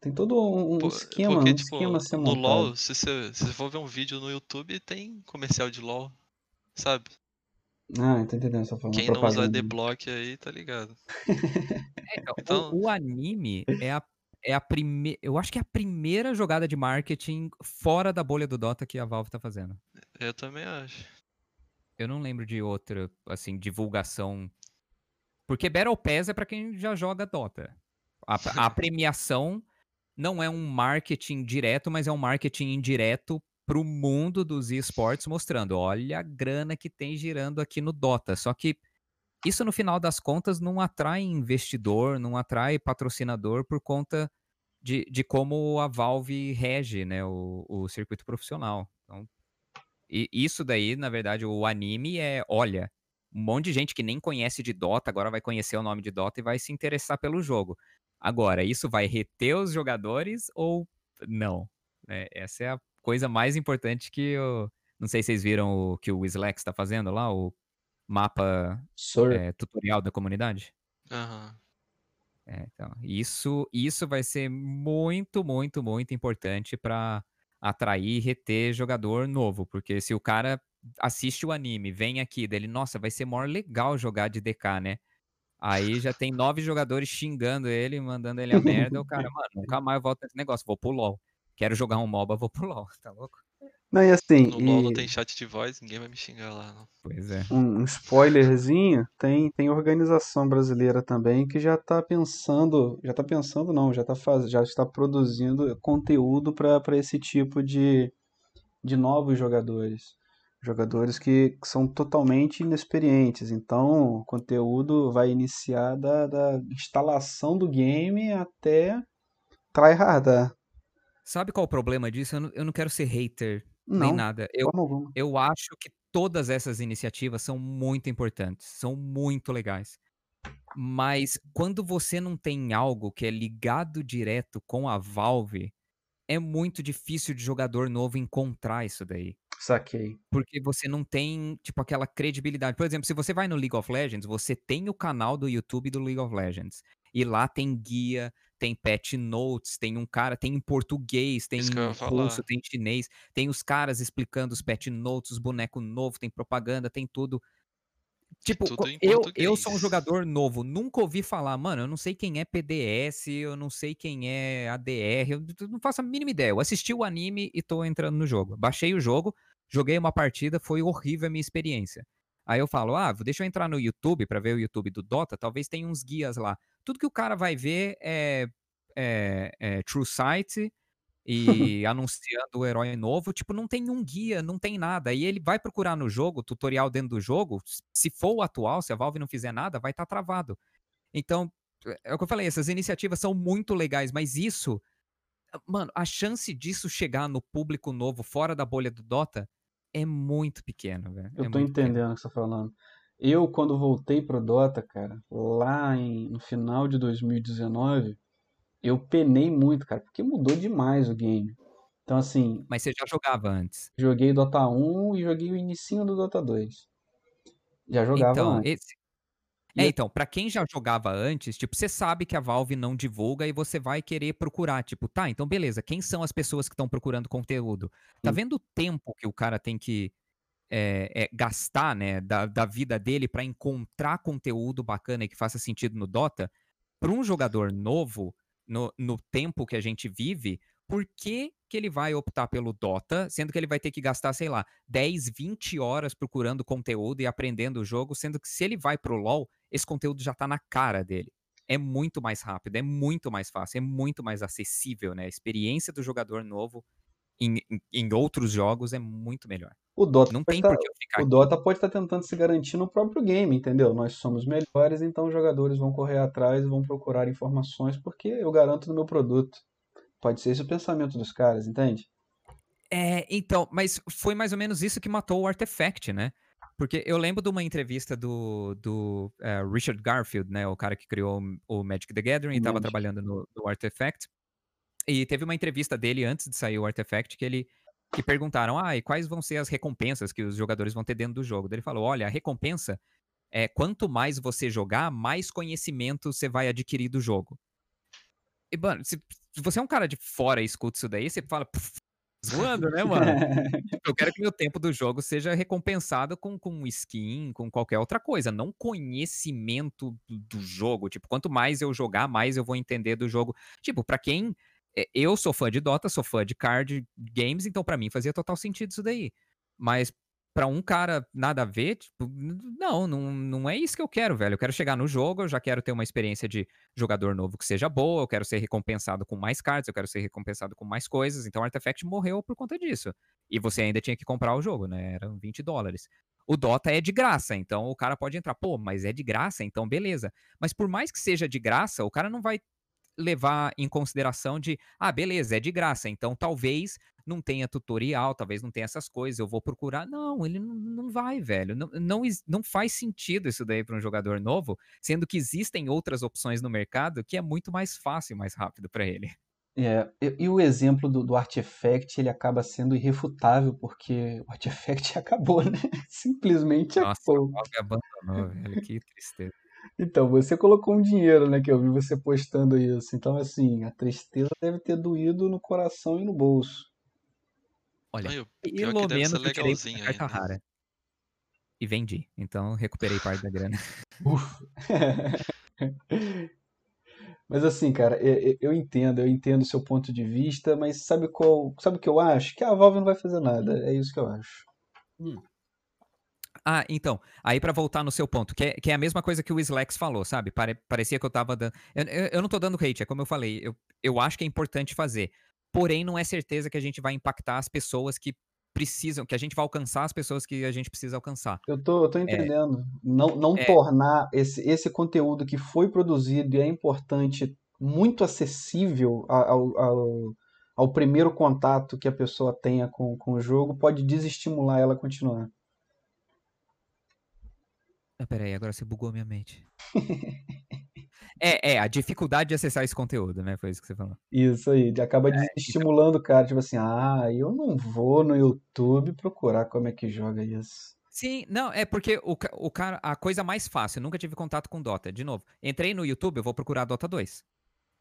tem todo um, um esquema, porque, um tipo, esquema ser No LoL, se você, se você for ver um vídeo no YouTube, tem comercial de LoL, sabe? Ah, tô entendendo essa forma. Quem não usa adblock aí, tá ligado. É, então, então... O, o, anime é a, é a primeira. Eu acho que é a primeira jogada de marketing fora da bolha do Dota que a Valve tá fazendo. Eu também acho. Eu não lembro de outra, assim, divulgação. Porque Battle Pass é pra quem já joga Dota. A, a premiação não é um marketing direto, mas é um marketing indireto para o mundo dos esportes, mostrando, olha a grana que tem girando aqui no Dota. Só que isso, no final das contas, não atrai investidor, não atrai patrocinador por conta de, de como a Valve rege né, o, o circuito profissional. Então, e isso daí, na verdade, o anime é, olha, um monte de gente que nem conhece de Dota agora vai conhecer o nome de Dota e vai se interessar pelo jogo. Agora, isso vai reter os jogadores ou não? É, essa é a coisa mais importante que eu. Não sei se vocês viram o que o Slack está fazendo lá, o mapa é, tutorial da comunidade. Aham. Uhum. É, então, isso, isso vai ser muito, muito, muito importante para atrair e reter jogador novo, porque se o cara assiste o anime, vem aqui dele, nossa, vai ser maior legal jogar de DK, né? Aí já tem nove jogadores xingando ele, mandando ele a merda. O cara, mano, nunca mais volto nesse negócio, vou pro LOL. Quero jogar um MOBA, vou pro LOL, tá louco? Não, e assim. No LOL não tem chat de voz, ninguém vai me xingar lá, não. Pois é. Um, um spoilerzinho, tem, tem organização brasileira também que já tá pensando. Já tá pensando, não, já tá faz, já está produzindo conteúdo para esse tipo de, de novos jogadores. Jogadores que são totalmente inexperientes. Então, o conteúdo vai iniciar da, da instalação do game até tryhardar. Sabe qual o problema disso? Eu não, eu não quero ser hater não, nem nada. Eu, eu acho que todas essas iniciativas são muito importantes, são muito legais. Mas quando você não tem algo que é ligado direto com a Valve, é muito difícil de jogador novo encontrar isso daí. Saquei. Porque você não tem, tipo, aquela credibilidade. Por exemplo, se você vai no League of Legends, você tem o canal do YouTube do League of Legends. E lá tem guia, tem patch notes, tem um cara, tem em português, tem em russo, tem em chinês, tem os caras explicando os patch notes, os bonecos novos, tem propaganda, tem tudo. Tipo, eu, eu sou um jogador novo, nunca ouvi falar, mano, eu não sei quem é PDS, eu não sei quem é ADR, eu não faço a mínima ideia. Eu assisti o anime e tô entrando no jogo. Baixei o jogo, joguei uma partida, foi horrível a minha experiência. Aí eu falo, ah, deixa eu entrar no YouTube para ver o YouTube do Dota, talvez tenha uns guias lá. Tudo que o cara vai ver é, é, é True Sight e anunciando o herói novo, tipo, não tem um guia, não tem nada. Aí ele vai procurar no jogo, tutorial dentro do jogo, se for o atual, se a Valve não fizer nada, vai estar tá travado. Então, é o que eu falei, essas iniciativas são muito legais, mas isso, mano, a chance disso chegar no público novo fora da bolha do Dota é muito pequeno, velho. Eu é tô entendendo pequeno. o que você tá falando. Eu, quando voltei pro Dota, cara, lá em, no final de 2019, eu penei muito, cara, porque mudou demais o game. Então, assim. Mas você já jogava antes? Joguei Dota 1 e joguei o inicinho do Dota 2. Já jogava então, antes. Esse... É, então, para quem já jogava antes, tipo, você sabe que a Valve não divulga e você vai querer procurar, tipo, tá, então beleza, quem são as pessoas que estão procurando conteúdo? Tá Sim. vendo o tempo que o cara tem que é, é, gastar, né, da, da vida dele para encontrar conteúdo bacana e que faça sentido no Dota? Para um jogador novo, no, no tempo que a gente vive, por que, que ele vai optar pelo Dota, sendo que ele vai ter que gastar, sei lá, 10, 20 horas procurando conteúdo e aprendendo o jogo, sendo que se ele vai pro LoL, esse conteúdo já tá na cara dele. É muito mais rápido, é muito mais fácil, é muito mais acessível, né? A experiência do jogador novo em, em, em outros jogos é muito melhor. O Dota, não tem tá, o aqui. Dota pode estar tá tentando se garantir no próprio game, entendeu? Nós somos melhores, então os jogadores vão correr atrás, vão procurar informações, porque eu garanto no meu produto. Pode ser esse o pensamento dos caras, entende? É, então, mas foi mais ou menos isso que matou o Artifact, né? Porque eu lembro de uma entrevista do, do uh, Richard Garfield, né? O cara que criou o Magic the Gathering e estava trabalhando no, no Artifact. E teve uma entrevista dele antes de sair o Artifact que ele que perguntaram: "Ah, e quais vão ser as recompensas que os jogadores vão ter dentro do jogo?". Daí ele falou: "Olha, a recompensa é quanto mais você jogar, mais conhecimento você vai adquirir do jogo". E mano, se, se você é um cara de fora e escuta isso daí, você fala, zoando, né, mano? eu quero que meu tempo do jogo seja recompensado com, com skin, com qualquer outra coisa, não conhecimento do jogo. Tipo, quanto mais eu jogar, mais eu vou entender do jogo. Tipo, para quem é, eu sou fã de Dota, sou fã de card games, então para mim fazia total sentido isso daí. Mas para um cara nada a ver, tipo, não, não, não é isso que eu quero, velho. Eu quero chegar no jogo, eu já quero ter uma experiência de jogador novo que seja boa, eu quero ser recompensado com mais cards, eu quero ser recompensado com mais coisas. Então, Artifact morreu por conta disso. E você ainda tinha que comprar o jogo, né? Eram 20 dólares. O Dota é de graça, então o cara pode entrar, pô, mas é de graça, então beleza. Mas por mais que seja de graça, o cara não vai levar em consideração de, ah, beleza, é de graça, então talvez não tenha tutorial, talvez não tenha essas coisas, eu vou procurar. Não, ele não, não vai, velho. Não, não, não faz sentido isso daí para um jogador novo, sendo que existem outras opções no mercado que é muito mais fácil e mais rápido para ele. É, e, e, o exemplo do, do Artifact, ele acaba sendo irrefutável, porque o Artifact acabou, né? Simplesmente Nossa, acabou. Nossa, abandonou, velho, que tristeza. Então, você colocou um dinheiro, né, que eu vi você postando isso. Então, assim, a tristeza deve ter doído no coração e no bolso. Olha, Ai, pelo menos eu tirei carta rara. E vendi. Então, recuperei parte da grana. mas assim, cara, eu entendo, eu entendo o seu ponto de vista, mas sabe qual, sabe o que eu acho? Que a Valve não vai fazer nada. É isso que eu acho. Hum. Ah, então, aí para voltar no seu ponto, que é, que é, a mesma coisa que o Slex falou, sabe? Pare, parecia que eu tava dando. Eu, eu, eu, não tô dando hate, é como eu falei, eu, eu acho que é importante fazer. Porém, não é certeza que a gente vai impactar as pessoas que precisam, que a gente vai alcançar as pessoas que a gente precisa alcançar. Eu tô, eu tô é. entendendo. É, não não é, tornar esse, esse conteúdo que foi produzido e é importante muito acessível ao, ao, ao primeiro contato que a pessoa tenha com, com o jogo pode desestimular ela a continuar. Ah, peraí, agora você bugou minha mente. é, é, a dificuldade de acessar esse conteúdo, né? Foi isso que você falou. Isso aí, acaba é, desestimulando então... o cara, tipo assim, ah, eu não vou no YouTube procurar como é que joga isso. Sim, não, é porque o, o cara, a coisa mais fácil, eu nunca tive contato com Dota. De novo, entrei no YouTube, eu vou procurar Dota 2.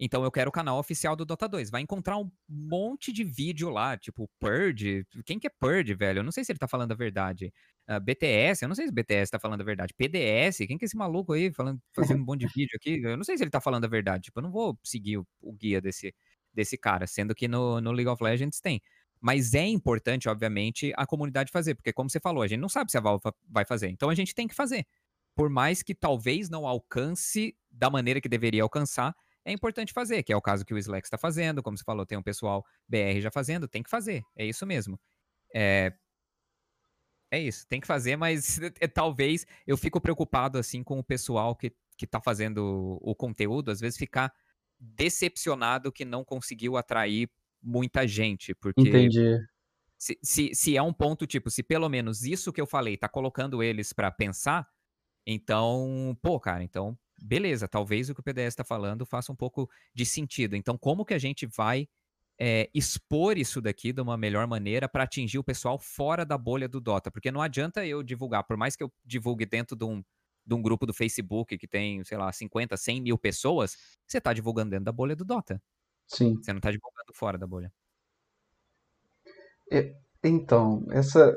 Então eu quero o canal oficial do Dota 2. Vai encontrar um monte de vídeo lá, tipo Purge. Quem que é Purge, velho? Eu não sei se ele tá falando a verdade. Uh, ah, BTS, eu não sei se BTS tá falando a verdade. PDS, quem que é esse maluco aí falando, fazendo um monte de vídeo aqui? Eu não sei se ele tá falando a verdade. Tipo, eu não vou seguir o, o guia desse, desse cara, sendo que no, no League of Legends tem. Mas é importante, obviamente, a comunidade fazer, porque como você falou, a gente não sabe se a Valve vai fazer. Então a gente tem que fazer. Por mais que talvez não alcance da maneira que deveria alcançar, é importante fazer, que é o caso que o Slack está fazendo, como você falou, tem um pessoal BR já fazendo, tem que fazer, é isso mesmo. É, é isso, tem que fazer, mas é, talvez eu fico preocupado assim com o pessoal que, que tá fazendo o conteúdo, às vezes ficar decepcionado que não conseguiu atrair muita gente, porque Entendi. Se, se, se é um ponto tipo, se pelo menos isso que eu falei tá colocando eles para pensar, então, pô, cara, então beleza, talvez o que o PDS está falando faça um pouco de sentido. Então, como que a gente vai é, expor isso daqui de uma melhor maneira para atingir o pessoal fora da bolha do Dota? Porque não adianta eu divulgar, por mais que eu divulgue dentro de um, de um grupo do Facebook que tem, sei lá, 50, 100 mil pessoas, você está divulgando dentro da bolha do Dota. Sim. Você não está divulgando fora da bolha. É, então, essa,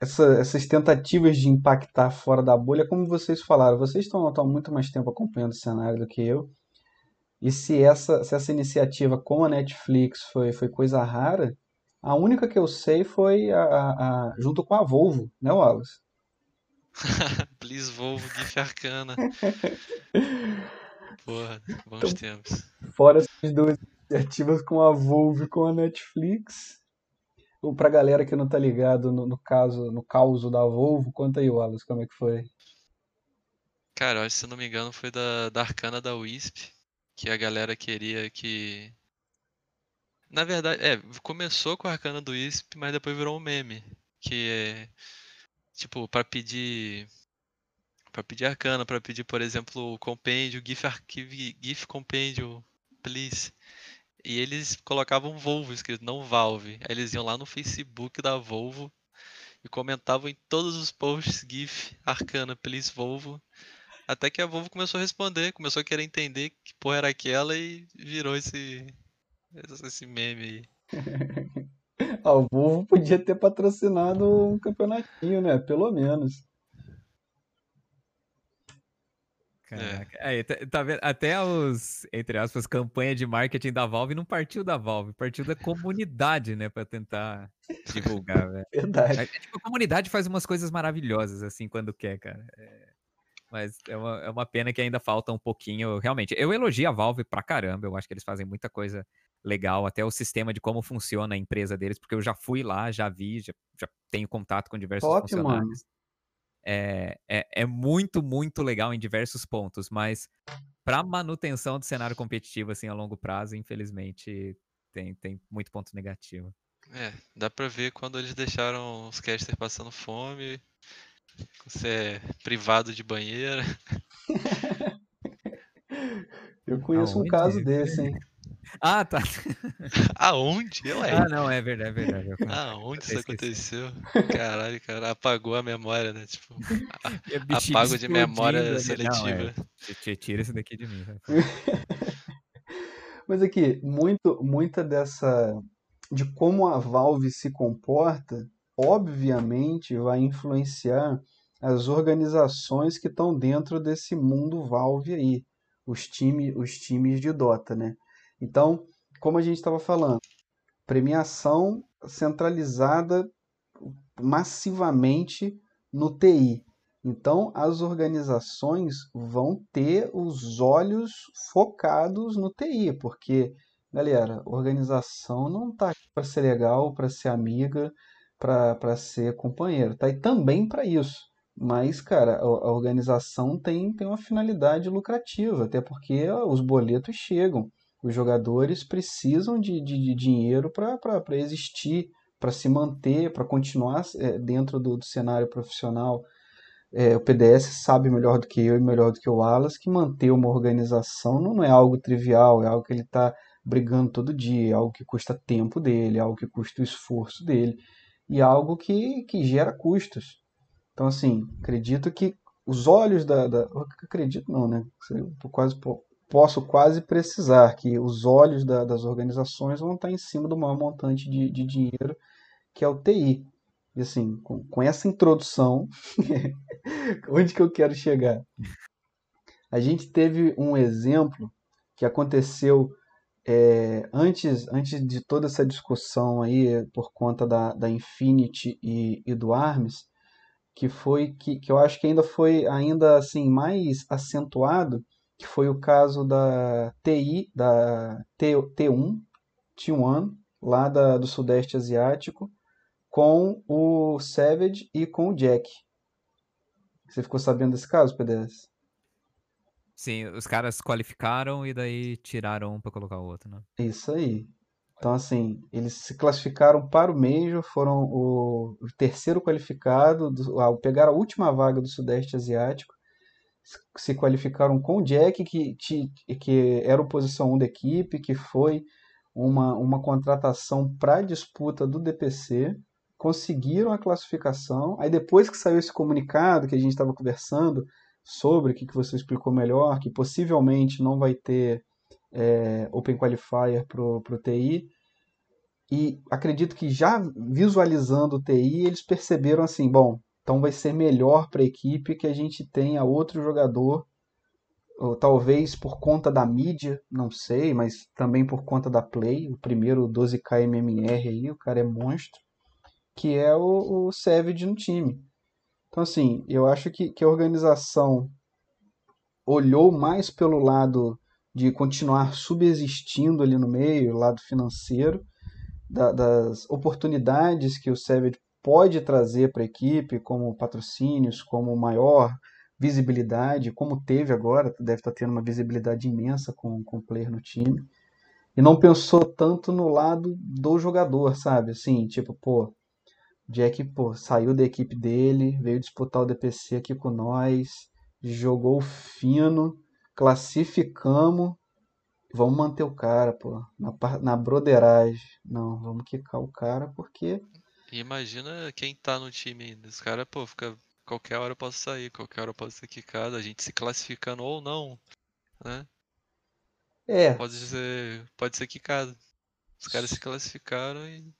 essa, essas tentativas de impactar fora da bolha, como vocês falaram, vocês estão, estão há muito mais tempo acompanhando o cenário do que eu. E se essa, se essa iniciativa com a Netflix foi, foi coisa rara, a única que eu sei foi a, a, a junto com a Volvo, né, Wallace? Please Volvo, GIF Arcana. Porra, bons então, tempos. Fora essas duas iniciativas com a Volvo e com a Netflix, pra galera que não tá ligado no, no caso, no caos da Volvo, conta aí, Wallace, como é que foi? Cara, se não me engano foi da, da Arcana da Wisp, que a galera queria que. Na verdade, é, começou com a Arcana do Wisp, mas depois virou um meme. Que é. Tipo, para pedir. para pedir Arcana, para pedir, por exemplo, o compêndio, GIF, arquive, GIF compêndio, please. E eles colocavam Volvo escrito, não Valve. Aí eles iam lá no Facebook da Volvo e comentavam em todos os posts GIF Arcana, please Volvo. Até que a Volvo começou a responder, começou a querer entender que porra era aquela e virou esse, esse meme aí. o Volvo podia ter patrocinado um campeonatinho, né? Pelo menos. Caraca. É. Aí, tá, tá, vendo? Até os, entre aspas, campanha de marketing da Valve não partiu da Valve, partiu da comunidade, né? Pra tentar divulgar, velho. Verdade. É, tipo, a comunidade faz umas coisas maravilhosas, assim, quando quer, cara. É, mas é uma, é uma pena que ainda falta um pouquinho. Realmente, eu elogio a Valve pra caramba. Eu acho que eles fazem muita coisa legal. Até o sistema de como funciona a empresa deles, porque eu já fui lá, já vi, já, já tenho contato com diversos Top, funcionários. Mano é, é, é muito, muito legal em diversos pontos, mas para manutenção do cenário competitivo assim a longo prazo, infelizmente, tem, tem muito ponto negativo. É, dá pra ver quando eles deixaram os casters passando fome, você é privado de banheira. Eu conheço Aonde? um caso desse, hein? Ah, tá. Aonde? Ué? Ah, não, é verdade, é verdade. Aonde isso aconteceu? Caralho, cara, apagou a memória, né? Tipo, a, apago de memória seletiva. Não, é. Tira isso daqui de mim. Mas aqui, muito, muita dessa. de como a Valve se comporta, obviamente vai influenciar as organizações que estão dentro desse mundo Valve aí. Os, time, os times de Dota, né? Então, como a gente estava falando, premiação centralizada massivamente no TI. Então, as organizações vão ter os olhos focados no TI, porque, galera, organização não está para ser legal, para ser amiga, para ser companheiro, tá? E também para isso. Mas, cara, a, organização tem, tem uma finalidade lucrativa, até porque os boletos chegam. Os jogadores precisam de, de, de dinheiro para existir, para se manter, para continuar é, dentro do, do, cenário profissional. É, o PDS sabe melhor do que eu e melhor do que o Alas que manter uma organização não, não é algo trivial, é algo que ele está brigando todo dia, é algo que custa tempo dele, é algo que custa o esforço dele e é algo que, que gera custos. Então, assim, acredito que os olhos da. da acredito não, né? Eu quase posso quase precisar que os olhos da, das organizações vão estar em cima do maior montante de, de dinheiro, que é o TI. E assim, com, com essa introdução, onde que eu quero chegar? A gente teve um exemplo que aconteceu é, antes, antes de toda essa discussão aí por conta da, da Infinity e, e do ARMS, que foi que, que eu acho que ainda foi ainda assim mais acentuado, que foi o caso da TI, da T, T1, T1, lá da, do Sudeste Asiático, com o Savage e com o Jack. Você ficou sabendo desse caso, PDS? Sim, os caras qualificaram e daí tiraram um para colocar o outro, né? Isso aí. Então, assim, eles se classificaram para o Major, foram o, o terceiro qualificado, do, ao pegar a última vaga do Sudeste Asiático, se qualificaram com o Jack, que, que era o posição 1 da equipe, que foi uma, uma contratação para disputa do DPC, conseguiram a classificação. Aí depois que saiu esse comunicado que a gente estava conversando sobre, que, que você explicou melhor, que possivelmente não vai ter é, Open Qualifier para o TI, e acredito que já visualizando o TI, eles perceberam assim, bom, então vai ser melhor para a equipe que a gente tenha outro jogador, ou talvez por conta da mídia, não sei, mas também por conta da Play, o primeiro 12K MMR aí, o cara é monstro, que é o, o Savage no time. Então assim, eu acho que, que a organização olhou mais pelo lado de continuar subsistindo ali no meio, lado financeiro, da, das oportunidades que o Savage pode trazer para a equipe, como patrocínios, como maior visibilidade, como teve agora, deve estar tá tendo uma visibilidade imensa com, com o player no time. E não pensou tanto no lado do jogador, sabe? Assim, tipo, pô, Jack pô, saiu da equipe dele, veio disputar o DPC aqui com nós, jogou fino, classificamos, vamos manter o cara, pô, na, na broderagem. Não, vamos quicar o cara porque. Imagina quem tá no time ainda. Os caras, pô, fica. Qualquer hora eu posso sair, qualquer hora eu posso ser quicado, a gente se classificando ou não, né? É. Pode ser, pode ser quicado. Os caras se classificaram e.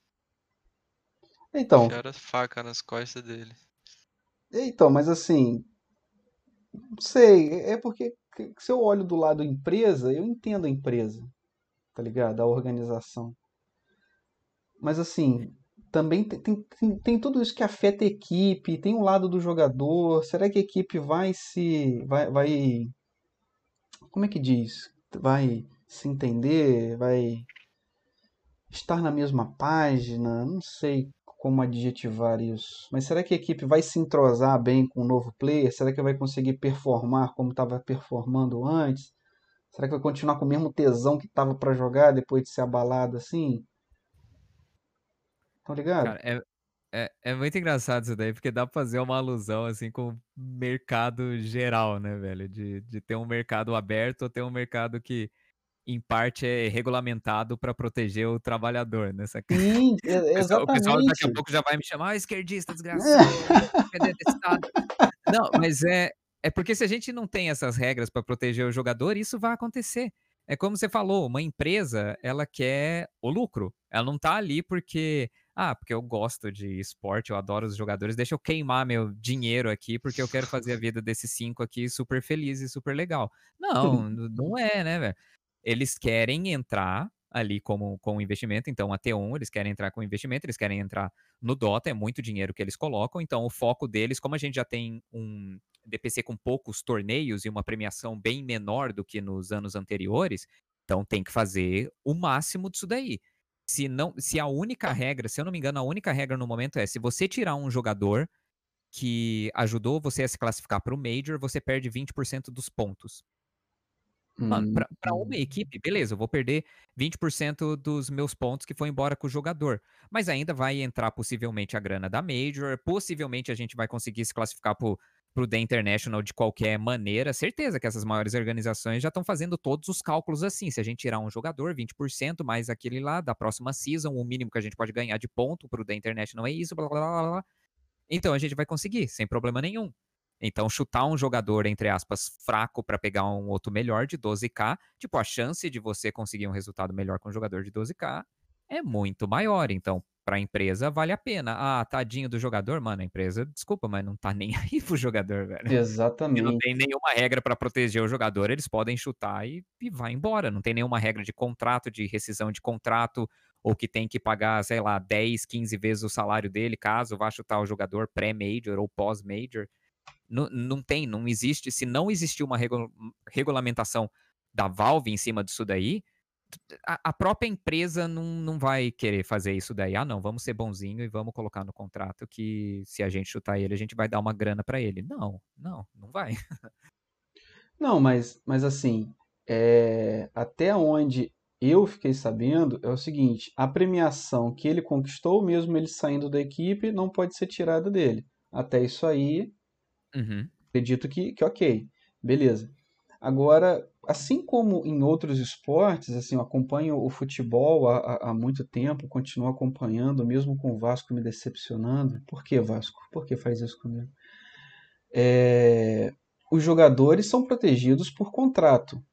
Então. Enfiaram a faca nas costas dele. Então, mas assim. Não sei, é porque se eu olho do lado empresa, eu entendo a empresa, tá ligado? A organização. Mas assim, também tem, tem, tem, tudo isso que afeta a equipe, tem o um lado do jogador. Será que a equipe vai se. vai. vai como é que diz? Vai se entender? Vai estar na mesma página? Não sei como adjetivar isso. Mas será que a equipe vai se entrosar bem com o novo player? Será que vai conseguir performar como estava performando antes? Será que vai continuar com o mesmo tesão que estava para jogar depois de ser abalado assim? Tá ligado? Cara, é, é, é muito engraçado isso daí, porque dá pra fazer uma alusão assim com o mercado geral, né, velho? De, de ter um mercado aberto ou ter um mercado que em parte é regulamentado para proteger o trabalhador nessa Sim, exatamente. O pessoal daqui a pouco já vai me chamar, ah, esquerdista, desgraçado, Não, mas é, é porque se a gente não tem essas regras para proteger o jogador, isso vai acontecer. É como você falou, uma empresa, ela quer o lucro. Ela não tá ali porque, ah, porque eu gosto de esporte, eu adoro os jogadores, deixa eu queimar meu dinheiro aqui porque eu quero fazer a vida desses cinco aqui super feliz e super legal. Não, não é, né, velho? eles querem entrar ali como com investimento, então a T1 eles querem entrar com investimento, eles querem entrar no Dota, é muito dinheiro que eles colocam, então o foco deles, como a gente já tem um DPC com poucos torneios e uma premiação bem menor do que nos anos anteriores, então tem que fazer o máximo disso daí. Se não, se a única regra, se eu não me engano, a única regra no momento é se você tirar um jogador que ajudou você a se classificar para o Major, você perde 20% dos pontos. Mano, pra, pra uma hum. equipe, beleza, eu vou perder 20% dos meus pontos que foi embora com o jogador. Mas ainda vai entrar possivelmente a grana da Major, possivelmente a gente vai conseguir se classificar pro, pro The International de qualquer maneira. Certeza que essas maiores organizações já estão fazendo todos os cálculos assim. Se a gente tirar um jogador, 20%, mais aquele lá da próxima season, o mínimo que a gente pode ganhar de ponto pro The International é isso, blá blá blá blá. Então a gente vai conseguir, sem problema nenhum. Então, chutar um jogador, entre aspas, fraco para pegar um outro melhor de 12k, tipo, a chance de você conseguir um resultado melhor com um jogador de 12k é muito maior. Então, para a empresa, vale a pena. Ah, tadinho do jogador, mano, a empresa, desculpa, mas não tá nem aí pro jogador, velho. Exatamente. E não tem nenhuma regra para proteger o jogador, eles podem chutar e, e vai embora. Não tem nenhuma regra de contrato, de rescisão de contrato, ou que tem que pagar, sei lá, 10, 15 vezes o salário dele, caso vá chutar o jogador pré-major ou pós-major. Não, não tem, não existe. Se não existir uma regu regulamentação da Valve em cima disso daí, a, a, própria empresa não, não vai querer fazer isso daí. Ah, não, vamos ser bonzinho e vamos colocar no contrato que se a gente chutar ele, a gente vai dar uma grana para ele. Não, não, não vai. Não, mas, mas assim, é, até onde eu fiquei sabendo é o seguinte: a premiação que ele conquistou, mesmo ele saindo da equipe, não pode ser tirada dele. Até isso aí, Uhum. Acredito que, que ok, beleza. Agora, assim como em outros esportes, assim, eu acompanho o futebol há, há muito tempo, continuo acompanhando, mesmo com o Vasco me decepcionando. Por que Vasco? Por que faz isso comigo? É, os jogadores são protegidos por contrato,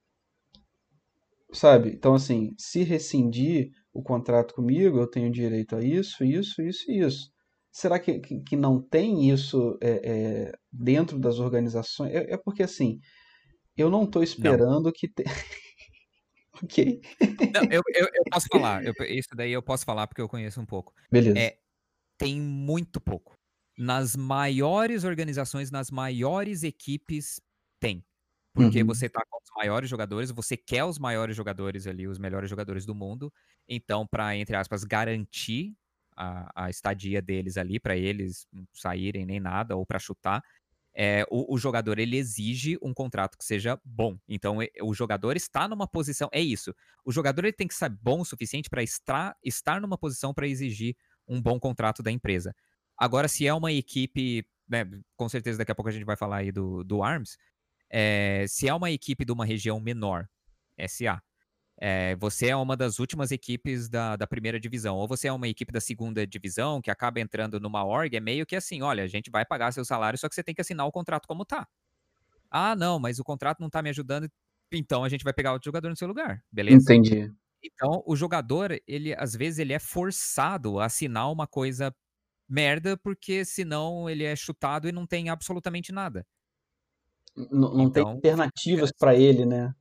sabe? Então, assim, se rescindir o contrato comigo, eu tenho direito a isso, isso, isso e isso. Será que, que, que não tem isso é, é, dentro das organizações? É, é, porque assim, eu não estou esperando não. que tenha. ok. Não, eu, eu, eu, posso falar. Eu, isso daí eu posso falar porque eu conheço um pouco. Beleza. É, tem muito pouco. Nas maiores organizações, nas maiores equipes, tem. Porque uhum. você tá com os maiores jogadores, você quer os maiores jogadores ali, os melhores jogadores do mundo. Então, para, entre aspas, garantir a, a estadia deles ali para eles saírem nem nada ou para chutar. É, o, o, jogador ele exige um contrato que seja bom. Então o jogador está numa posição. É isso. O jogador ele tem que ser bom o suficiente para estar, estar numa posição para exigir um bom contrato da empresa. Agora, se é uma equipe, né, com certeza daqui a pouco a gente vai falar aí do, do ARMS, é, se é uma equipe de uma região menor, SA, é, você é uma das últimas equipes da, da primeira divisão, ou você é uma equipe da segunda divisão que acaba entrando numa org, é meio que assim, olha, a gente vai pagar seu salário, só que você tem que assinar o contrato como tá. Ah, não, mas o contrato não tá me ajudando, então a gente vai pegar outro jogador no seu lugar, beleza? Entendi. Então, o jogador, ele às vezes ele é forçado a assinar uma coisa merda, porque senão ele é chutado e não tem absolutamente nada. N não então, tem alternativas para ele, né?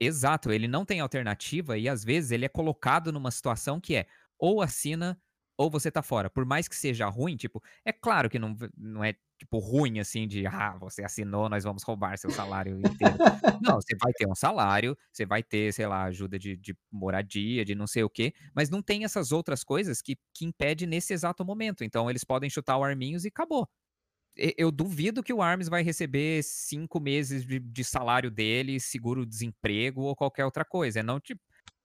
Exato, ele não tem alternativa e às vezes ele é colocado numa situação que é ou assina ou você tá fora. Por mais que seja ruim, tipo, é claro que não, não é tipo ruim assim de ah, você assinou, nós vamos roubar seu salário inteiro. não, você vai ter um salário, você vai ter, sei lá, ajuda de, de moradia, de não sei o quê, mas não tem essas outras coisas que, que impede nesse exato momento. Então eles podem chutar o Arminhos e acabou eu duvido que o Arms vai receber cinco meses de, de salário dele, seguro-desemprego ou qualquer outra coisa. É não, tipo,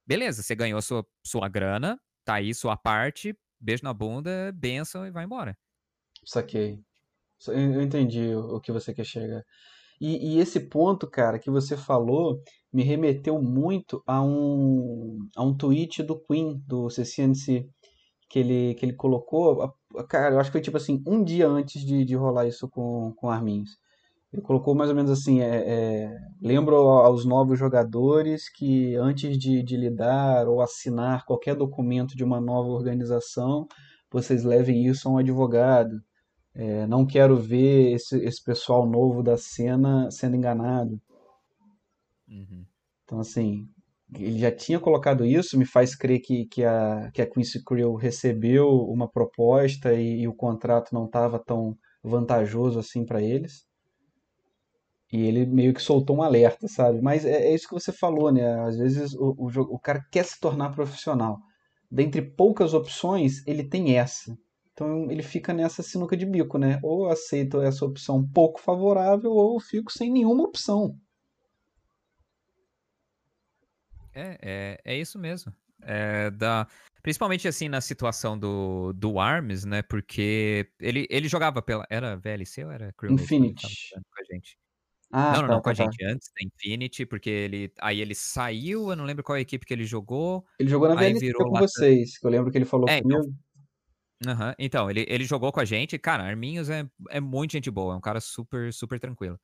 beleza, você ganhou sua, sua grana, tá aí sua parte, beijo na bunda, benção e vai embora. Saquei. Eu entendi o que você quer chegar. E, e, esse ponto, cara, que você falou, me remeteu muito a um, a um tweet do Queen, do CCNC, que ele, que ele colocou, cara, eu acho que foi tipo assim, um dia antes de, de rolar isso com, com Arminhos. Ele colocou mais ou menos assim, é, é, lembro aos novos jogadores que antes de, de lidar ou assinar qualquer documento de uma nova organização, vocês levem isso a um advogado. É, não quero ver esse, esse pessoal novo da cena sendo enganado. Uhum. Então, assim, ele já tinha colocado isso, me faz crer que, que, a, que a Quincy Crew recebeu uma proposta e, e o contrato não estava tão vantajoso assim para eles. E ele meio que soltou um alerta, sabe? Mas é, é isso que você falou, né? Às vezes o, o, o cara quer se tornar profissional. Dentre poucas opções, ele tem essa. Então ele fica nessa sinuca de bico, né? Ou aceito essa opção pouco favorável, ou fico sem nenhuma opção. É, é, é isso mesmo. É, da, principalmente assim na situação do, do Arms, né? Porque ele, ele jogava pela. Era VLC ou era Crewmate? Infinity. Com a gente? Ah, não, não, tá, não, com tá, a tá. gente antes da Infinity, porque ele. Aí ele saiu, eu não lembro qual equipe que ele jogou. Ele jogou na VLC virou com vocês, que eu lembro que ele falou é, comigo. Então, uhum, então ele, ele jogou com a gente. Cara, Arminhos é, é muito gente boa, é um cara super, super tranquilo.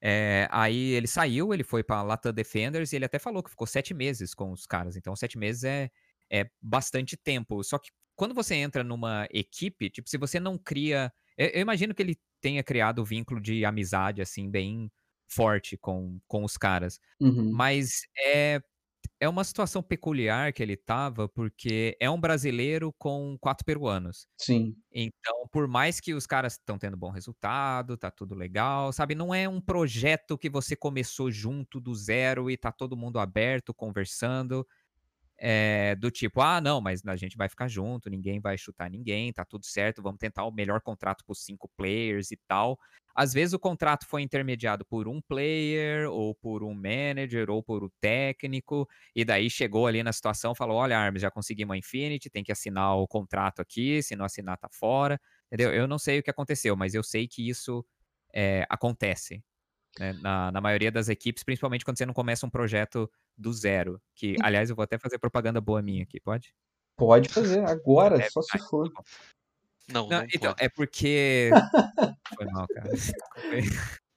É, aí ele saiu, ele foi para Latam Defenders e ele até falou que ficou sete meses com os caras. Então, sete meses é, é bastante tempo. Só que quando você entra numa equipe, tipo, se você não cria. Eu, eu imagino que ele tenha criado o um vínculo de amizade, assim, bem forte com, com os caras. Uhum. Mas é é uma situação peculiar que ele tava, porque é um brasileiro com quatro peruanos. Sim. Então, por mais que os caras estão tendo bom resultado, tá tudo legal, sabe? Não é um projeto que você começou junto do zero e tá todo mundo aberto, conversando. É, do tipo, ah, não, mas a gente vai ficar junto, ninguém vai chutar ninguém, tá tudo certo, vamos tentar o melhor contrato para cinco players e tal. Às vezes o contrato foi intermediado por um player, ou por um manager, ou por um técnico, e daí chegou ali na situação falou: olha, Arms, já conseguimos a Infinity, tem que assinar o contrato aqui, se não assinar, tá fora. Entendeu? Eu não sei o que aconteceu, mas eu sei que isso é, acontece né, na, na maioria das equipes, principalmente quando você não começa um projeto do zero. Que, aliás, eu vou até fazer propaganda boa minha aqui, pode? Pode fazer, agora, é, só se for. Não, não, não então, pode. é porque. Foi mal, cara.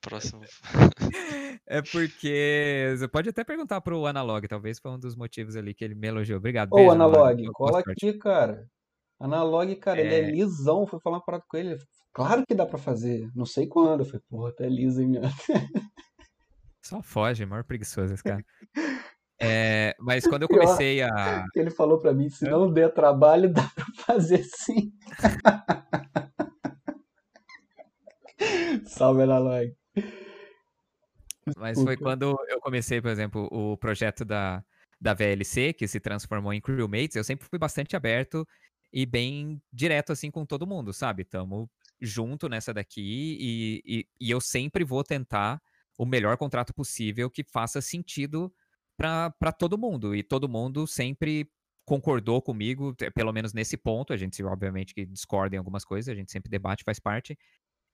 Próximo. é porque. Você pode até perguntar pro Analog, talvez foi um dos motivos ali que ele me elogiou. Obrigado. Ô, Beijo, Analog, cola aqui, cara. Analog, cara, é... ele é lisão. Fui falar uma parada com ele. Claro que dá pra fazer. Não sei quando. Eu falei, porra, até liso, hein, minha. Só foge, maior preguiçoso esse cara. É, mas quando eu comecei a. Ele falou pra mim: se não der trabalho, dá pra fazer sim. Salve, Analog. Mas foi quando eu comecei, por exemplo, o projeto da, da VLC, que se transformou em Crewmates. Eu sempre fui bastante aberto e bem direto assim com todo mundo, sabe? Tamo junto nessa daqui e, e, e eu sempre vou tentar o melhor contrato possível que faça sentido para todo mundo. E todo mundo sempre concordou comigo, pelo menos nesse ponto. A gente, obviamente, que discorda em algumas coisas, a gente sempre debate, faz parte.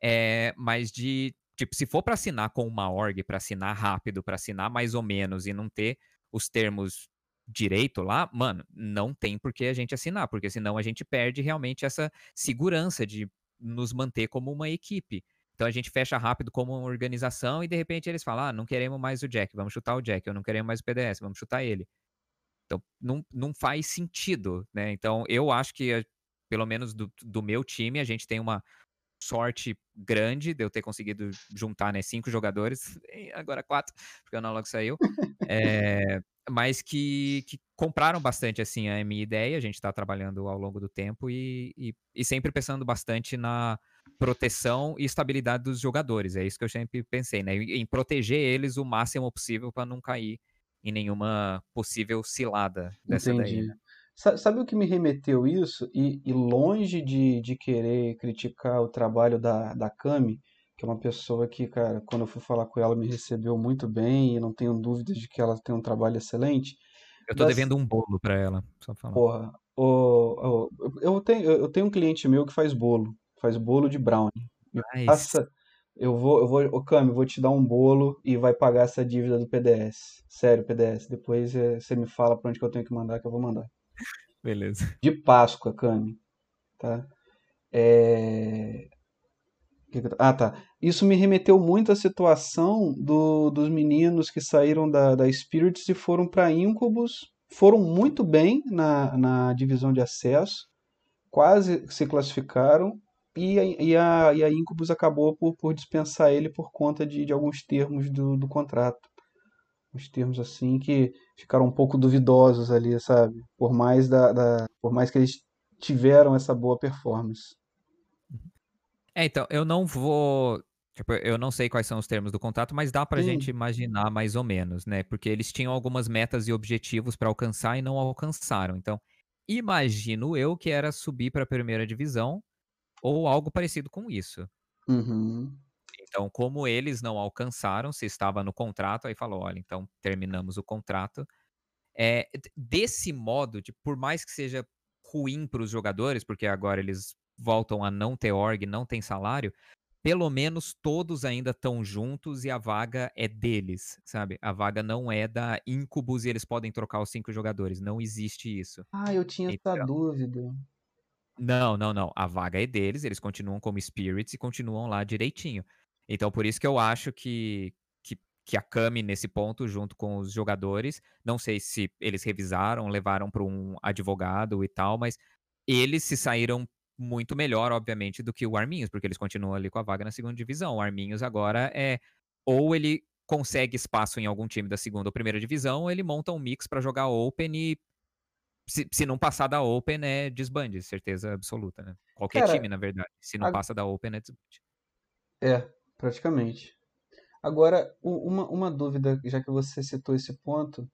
É, mas de, tipo, se for para assinar com uma org, para assinar rápido, para assinar mais ou menos e não ter os termos direito lá, mano, não tem por que a gente assinar, porque senão a gente perde realmente essa segurança de nos manter como uma equipe. Então a gente fecha rápido como uma organização e de repente eles falam: ah, não queremos mais o Jack, vamos chutar o Jack, ou não queremos mais o PDS, vamos chutar ele. Então não, não faz sentido, né? Então eu acho que, pelo menos do, do meu time, a gente tem uma sorte grande de eu ter conseguido juntar né, cinco jogadores, agora quatro, porque o Analog saiu. É, mas que, que, compraram bastante assim a minha ideia. A gente está trabalhando ao longo do tempo e, e, e, sempre pensando bastante na proteção e estabilidade dos jogadores. É isso que eu sempre pensei, né? Em proteger eles o máximo possível para não cair em nenhuma possível cilada dessa Entendi. daí. Né? Sabe o que me remeteu isso? E, e longe de, de querer criticar o trabalho da, da Cami, que é uma pessoa que, cara, quando eu fui falar com ela, me recebeu muito bem e não tenho dúvidas de que ela tem um trabalho excelente. Eu tô das... devendo um bolo para ela, só falar. Porra, o, o, eu, tenho, eu tenho um cliente meu que faz bolo, faz bolo de brownie. Nice. Passa, eu vou, eu vou, ô Cami, vou te dar um bolo e vai pagar essa dívida do PDS. Sério, PDS. Depois é, você me fala pra onde que eu tenho que mandar, que eu vou mandar. Beleza. De Páscoa, Cami. Tá? É... Ah, tá. Isso me remeteu muito à situação do, dos meninos que saíram da, da Spirits e foram para Incubus. Foram muito bem na, na divisão de acesso, quase se classificaram, e a, e a, e a Incubus acabou por, por dispensar ele por conta de, de alguns termos do, do contrato. Uns termos assim que ficaram um pouco duvidosos ali, sabe? Por mais, da, da por mais que eles tiveram essa boa performance. É, então, eu não vou. Tipo, eu não sei quais são os termos do contrato, mas dá pra Sim. gente imaginar mais ou menos, né? Porque eles tinham algumas metas e objetivos para alcançar e não alcançaram. Então, imagino eu que era subir para a primeira divisão ou algo parecido com isso. Uhum. Então, como eles não alcançaram, se estava no contrato, aí falou: olha, então terminamos o contrato. É, desse modo, de, por mais que seja ruim para os jogadores, porque agora eles voltam a não ter org, não tem salário, pelo menos todos ainda estão juntos e a vaga é deles, sabe? A vaga não é da Incubus e eles podem trocar os cinco jogadores. Não existe isso. Ah, eu tinha então, essa dúvida. Não, não, não. A vaga é deles, eles continuam como Spirits e continuam lá direitinho. Então, por isso que eu acho que, que, que a Kami, nesse ponto, junto com os jogadores, não sei se eles revisaram, levaram para um advogado e tal, mas eles se saíram muito melhor, obviamente, do que o Arminhos, porque eles continuam ali com a vaga na segunda divisão. O Arminhos agora é ou ele consegue espaço em algum time da segunda ou primeira divisão, ou ele monta um mix para jogar Open e se, se, não passar da Open é desbande, certeza absoluta, né? Qualquer Cara, time, na verdade. Se não a... passa da Open é desbande. É, praticamente. Agora, uma, uma dúvida, já que você citou esse ponto,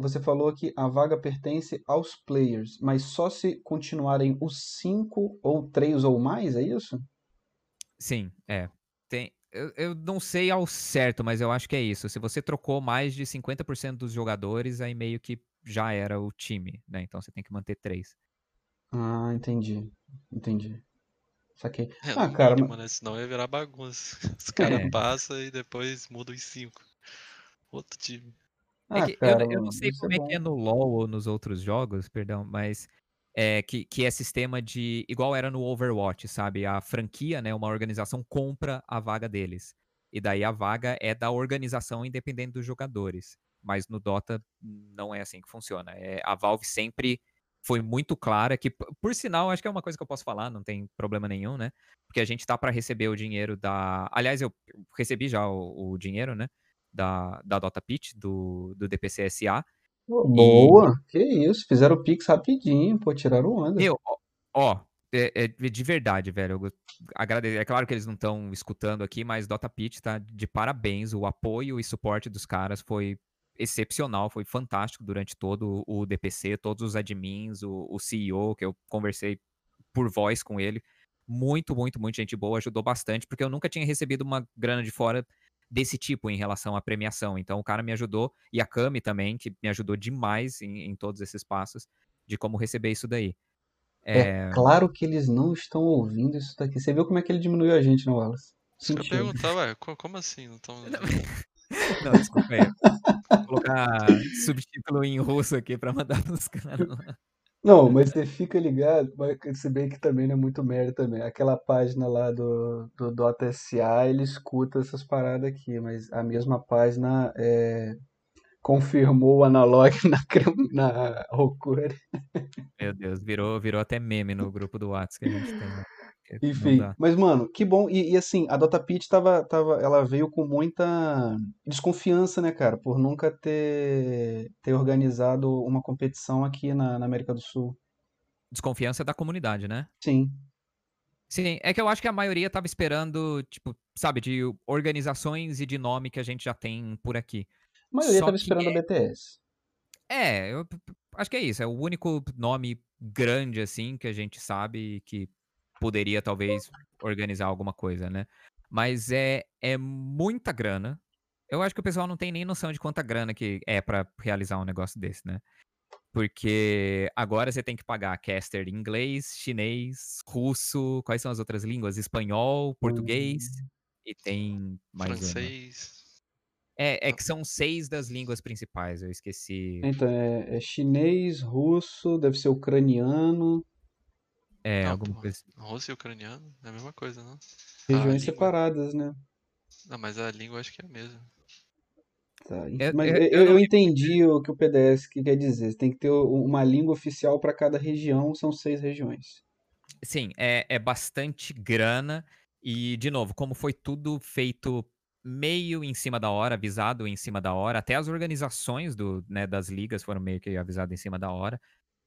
você falou que a vaga pertence aos players, mas só se continuarem os cinco ou três ou mais, é isso? Sim, é. Tem, eu, eu não sei ao certo, mas eu acho que é isso. Se você trocou mais de 50% dos jogadores, aí meio que já era o time, né? Então você tem que manter três. Ah, entendi. Entendi. Saquei. É, ah, cara. Mínimo, né? Senão ia virar bagunça. Os caras é. passam e depois mudam os cinco. Outro time. É ah, cara, eu, eu, não sei como é, é que é no LoL ou nos outros jogos, perdão, mas é que, que é sistema de. igual era no Overwatch, sabe? A franquia, né? Uma organização compra a vaga deles. E daí a vaga é da organização independente dos jogadores. Mas no Dota não é assim que funciona. É, a Valve sempre foi muito clara que, por sinal, acho que é uma coisa que eu posso falar, não tem problema nenhum, né? Porque a gente tá para receber o dinheiro da. Aliás, eu recebi já o, o dinheiro, né? Da, da Dota Pitch, do, do DPCSA. Boa! E... Que isso, fizeram o Pix rapidinho, pô, tiraram onda. Eu, ó, é, é, de verdade, velho. Agradeço. É claro que eles não estão escutando aqui, mas Dota Pitch tá de parabéns. O apoio e suporte dos caras foi excepcional, foi fantástico durante todo o DPC, todos os admins, o, o CEO, que eu conversei por voz com ele. Muito, muito, muito gente boa, ajudou bastante, porque eu nunca tinha recebido uma grana de fora desse tipo em relação à premiação. Então o cara me ajudou, e a Cami também, que me ajudou demais em, em todos esses passos de como receber isso daí. É... é... claro que eles não estão ouvindo isso daqui. Você viu como é que ele diminuiu a gente, não, Wallace? Eu perguntar, ué, como assim? Não tão... Não, desculpa aí. Vou colocar subtítulo em russo aqui pra mandar pros caras lá. Não, mas você fica ligado, se bem que também não é muito mérito também. Aquela página lá do, do Dota SA, ele escuta essas paradas aqui, mas a mesma página é, confirmou o analog na, na Rokuri. Meu Deus, virou, virou até meme no grupo do WhatsApp que a gente tem. Né? Enfim, mas mano, que bom. E, e, assim, a Dota Pit tava, tava, ela veio com muita desconfiança, né, cara, por nunca ter, ter organizado uma competição aqui na, na América do Sul. Desconfiança da comunidade, né? Sim. Sim, é que eu acho que a maioria tava esperando, tipo, sabe, de organizações e de nome que a gente já tem por aqui. A maioria Só tava esperando é... a BTS. É, eu acho que é isso. É o único nome grande, assim, que a gente sabe que poderia talvez organizar alguma coisa, né? Mas é, é muita grana. Eu acho que o pessoal não tem nem noção de quanta grana que é para realizar um negócio desse, né? Porque agora você tem que pagar caster em inglês, chinês, russo, quais são as outras línguas? Espanhol, português hum. e tem mais francês. É, é que são seis das línguas principais, eu esqueci. Então, é, é chinês, russo, deve ser ucraniano. É, não, alguma coisa. Assim. Russo e ucraniano é a mesma coisa, não? Regiões língua... separadas, né? Não, mas a língua acho que é a mesma. Tá, mas eu, eu, eu entendi o que o PDS quer dizer. Tem que ter uma língua oficial para cada região, são seis regiões. Sim, é, é bastante grana. E, de novo, como foi tudo feito meio em cima da hora, avisado em cima da hora, até as organizações do, né, das ligas foram meio que avisadas em cima da hora.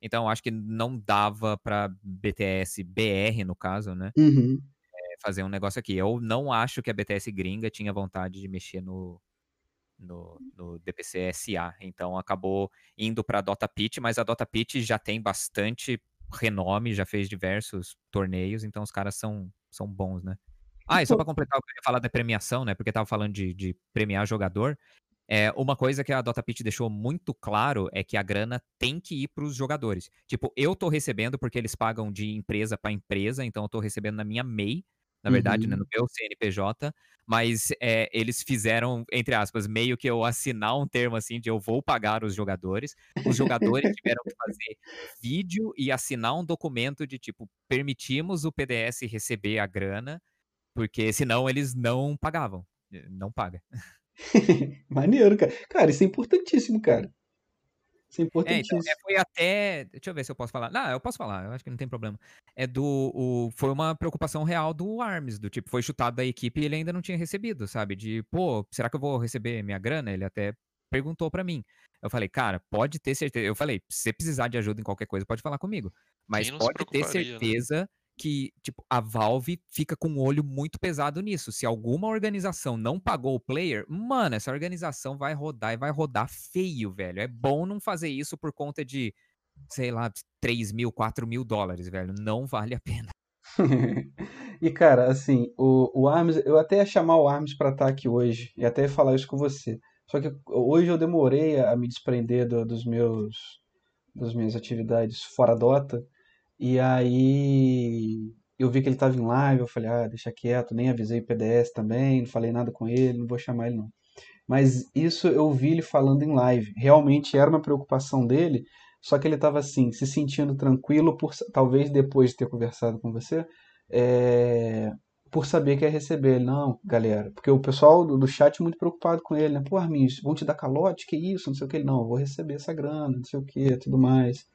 Então acho que não dava para BTS BR, no caso, né? Uhum. É, fazer um negócio aqui. Eu não acho que a BTS gringa tinha vontade de mexer no, no, no DPC SA. Então acabou indo para a Dota Pitch, mas a Dota Pitch já tem bastante renome, já fez diversos torneios, então os caras são, são bons, né? Ah, e só para completar, eu queria falar da premiação, né? Porque tava falando de, de premiar jogador. É, uma coisa que a Dota Pitch deixou muito claro é que a grana tem que ir para os jogadores. Tipo, eu tô recebendo porque eles pagam de empresa para empresa, então eu tô recebendo na minha MEI, na verdade, uhum. né, no meu CNPJ, mas é, eles fizeram, entre aspas, meio que eu assinar um termo assim de eu vou pagar os jogadores. Os jogadores tiveram que fazer vídeo e assinar um documento de tipo, permitimos o PDS receber a grana, porque senão eles não pagavam. Não paga. Maneiro, cara. Cara, isso é importantíssimo, cara. Isso é importantíssimo. É, então, é, foi até. Deixa eu ver se eu posso falar. Não, eu posso falar, eu acho que não tem problema. É do. O, foi uma preocupação real do Arms, do tipo, foi chutado da equipe e ele ainda não tinha recebido, sabe? De, pô, será que eu vou receber minha grana? Ele até perguntou para mim. Eu falei, cara, pode ter certeza. Eu falei, se você precisar de ajuda em qualquer coisa, pode falar comigo. Mas pode ter né? certeza né? Que, tipo, a Valve fica com um olho muito pesado nisso. Se alguma organização não pagou o player, mano, essa organização vai rodar e vai rodar feio, velho. É bom não fazer isso por conta de, sei lá, 3 mil, 4 mil dólares, velho. Não vale a pena. e, cara, assim, o, o Arms, eu até ia chamar o Arms pra estar aqui hoje e até ia falar isso com você. Só que hoje eu demorei a me desprender do, dos meus das minhas atividades fora Dota e aí eu vi que ele estava em live, eu falei, ah, deixa quieto, nem avisei o PDS também, não falei nada com ele, não vou chamar ele não. Mas isso eu vi ele falando em live. Realmente era uma preocupação dele, só que ele estava assim, se sentindo tranquilo, por talvez depois de ter conversado com você, é, por saber que ia receber. Ele, não, galera, porque o pessoal do, do chat é muito preocupado com ele, né? Pô, Armin, vão te dar calote? Que isso? Não sei o que. Ele, não, eu vou receber essa grana, não sei o que, tudo mais.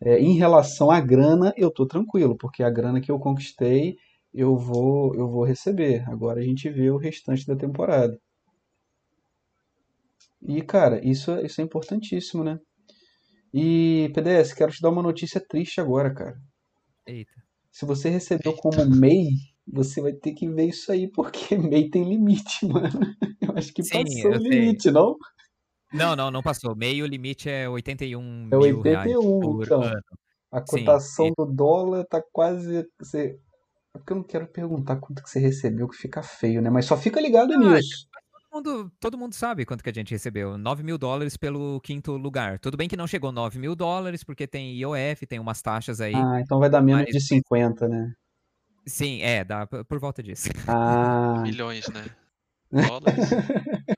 É, em relação à grana, eu tô tranquilo, porque a grana que eu conquistei eu vou eu vou receber. Agora a gente vê o restante da temporada. E cara, isso, isso é importantíssimo, né? E PDS, quero te dar uma notícia triste agora, cara. Eita. Se você recebeu como MEI, você vai ter que ver isso aí, porque MEI tem limite, mano. Eu acho que Sim, passou o limite, sei. não? Não, não, não passou. Meio limite é 81 é 81, então. Ano. A cotação Sim. do dólar tá quase. Você... É porque eu não quero perguntar quanto que você recebeu, que fica feio, né? Mas só fica ligado ah, nisso. Todo mundo, todo mundo sabe quanto que a gente recebeu. 9 mil dólares pelo quinto lugar. Tudo bem que não chegou 9 mil dólares, porque tem IOF, tem umas taxas aí. Ah, então vai dar menos mas... de 50, né? Sim, é, dá por volta disso. Ah. Milhões, né? Dólares.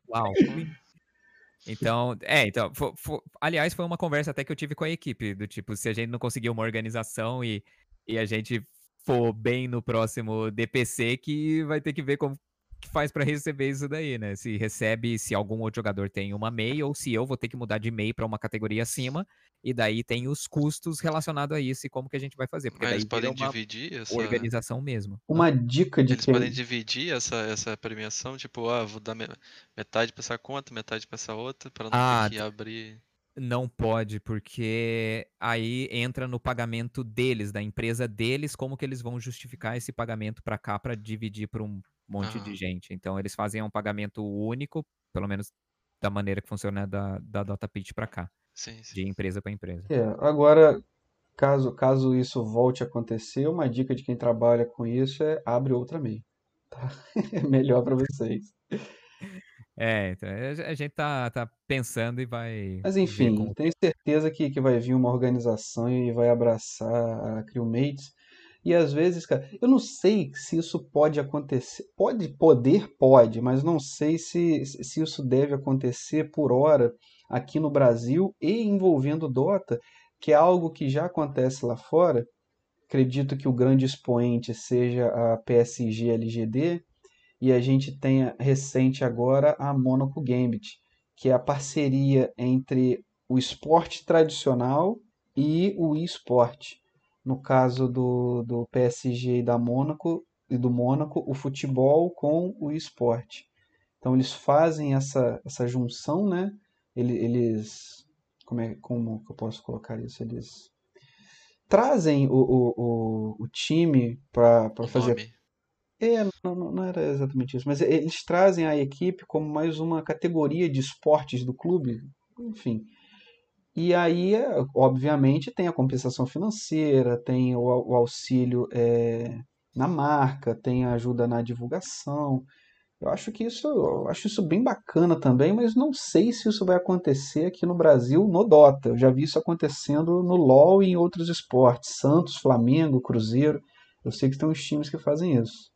Uau. Então, é, então, for, for, aliás, foi uma conversa até que eu tive com a equipe, do tipo, se a gente não conseguir uma organização e, e a gente for bem no próximo DPC, que vai ter que ver como que faz para receber isso daí, né? Se recebe, se algum outro jogador tem uma MEI, ou se eu vou ter que mudar de MEI para uma categoria acima, e daí tem os custos relacionados a isso e como que a gente vai fazer. Porque Mas daí eles podem dividir essa organização mesmo. Uma dica de Eles que... podem dividir essa, essa premiação, tipo, ah, vou dar metade para essa conta, metade para essa outra, para não ah, ter que abrir. Não pode, porque aí entra no pagamento deles, da empresa deles, como que eles vão justificar esse pagamento para cá para dividir para um monte ah. de gente. Então eles fazem um pagamento único, pelo menos da maneira que funciona da, da DataPitch para cá. Sim, sim. De empresa para empresa. É, agora, caso, caso isso volte a acontecer, uma dica de quem trabalha com isso é abre outra MEI. Tá? É melhor para vocês. É, então, a gente tá, tá pensando e vai. Mas enfim, como... tenho certeza que, que vai vir uma organização e vai abraçar a CrewMates. E às vezes, cara, eu não sei se isso pode acontecer. Pode, poder, pode, mas não sei se, se isso deve acontecer por hora aqui no Brasil e envolvendo Dota, que é algo que já acontece lá fora. Acredito que o grande expoente seja a PSG LGD e a gente tenha recente agora a Monaco Gambit, que é a parceria entre o esporte tradicional e o esporte. No caso do, do PSG e da Mônaco e do Mônaco, o futebol com o esporte. Então eles fazem essa, essa junção, né? eles como é como eu posso colocar isso eles trazem o, o, o, time para fazer nome. é não, não era exatamente isso mas eles trazem a equipe como mais uma categoria de esportes do clube enfim e aí obviamente tem a compensação financeira tem o, o auxílio é, na marca tem a ajuda na divulgação eu acho que isso, eu acho isso bem bacana também, mas não sei se isso vai acontecer aqui no Brasil no Dota. Eu já vi isso acontecendo no LoL e em outros esportes, Santos, Flamengo, Cruzeiro. Eu sei que tem uns times que fazem isso.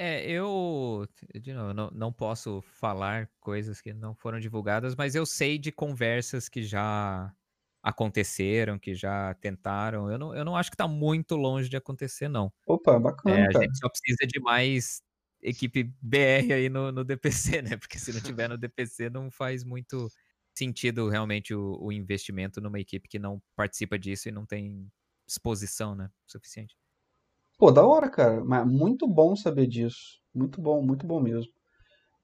É, eu, de novo, não, não posso falar coisas que não foram divulgadas, mas eu sei de conversas que já aconteceram, que já tentaram. Eu não, eu não acho que está muito longe de acontecer, não. Opa, bacana. É, a cara. gente só precisa de mais equipe BR aí no, no DPC, né? Porque se não tiver no DPC não faz muito sentido realmente o, o, investimento numa equipe que não participa disso e não tem exposição, né? Suficiente. Pô, da hora, cara. Mas muito bom saber disso. Muito bom, muito bom mesmo.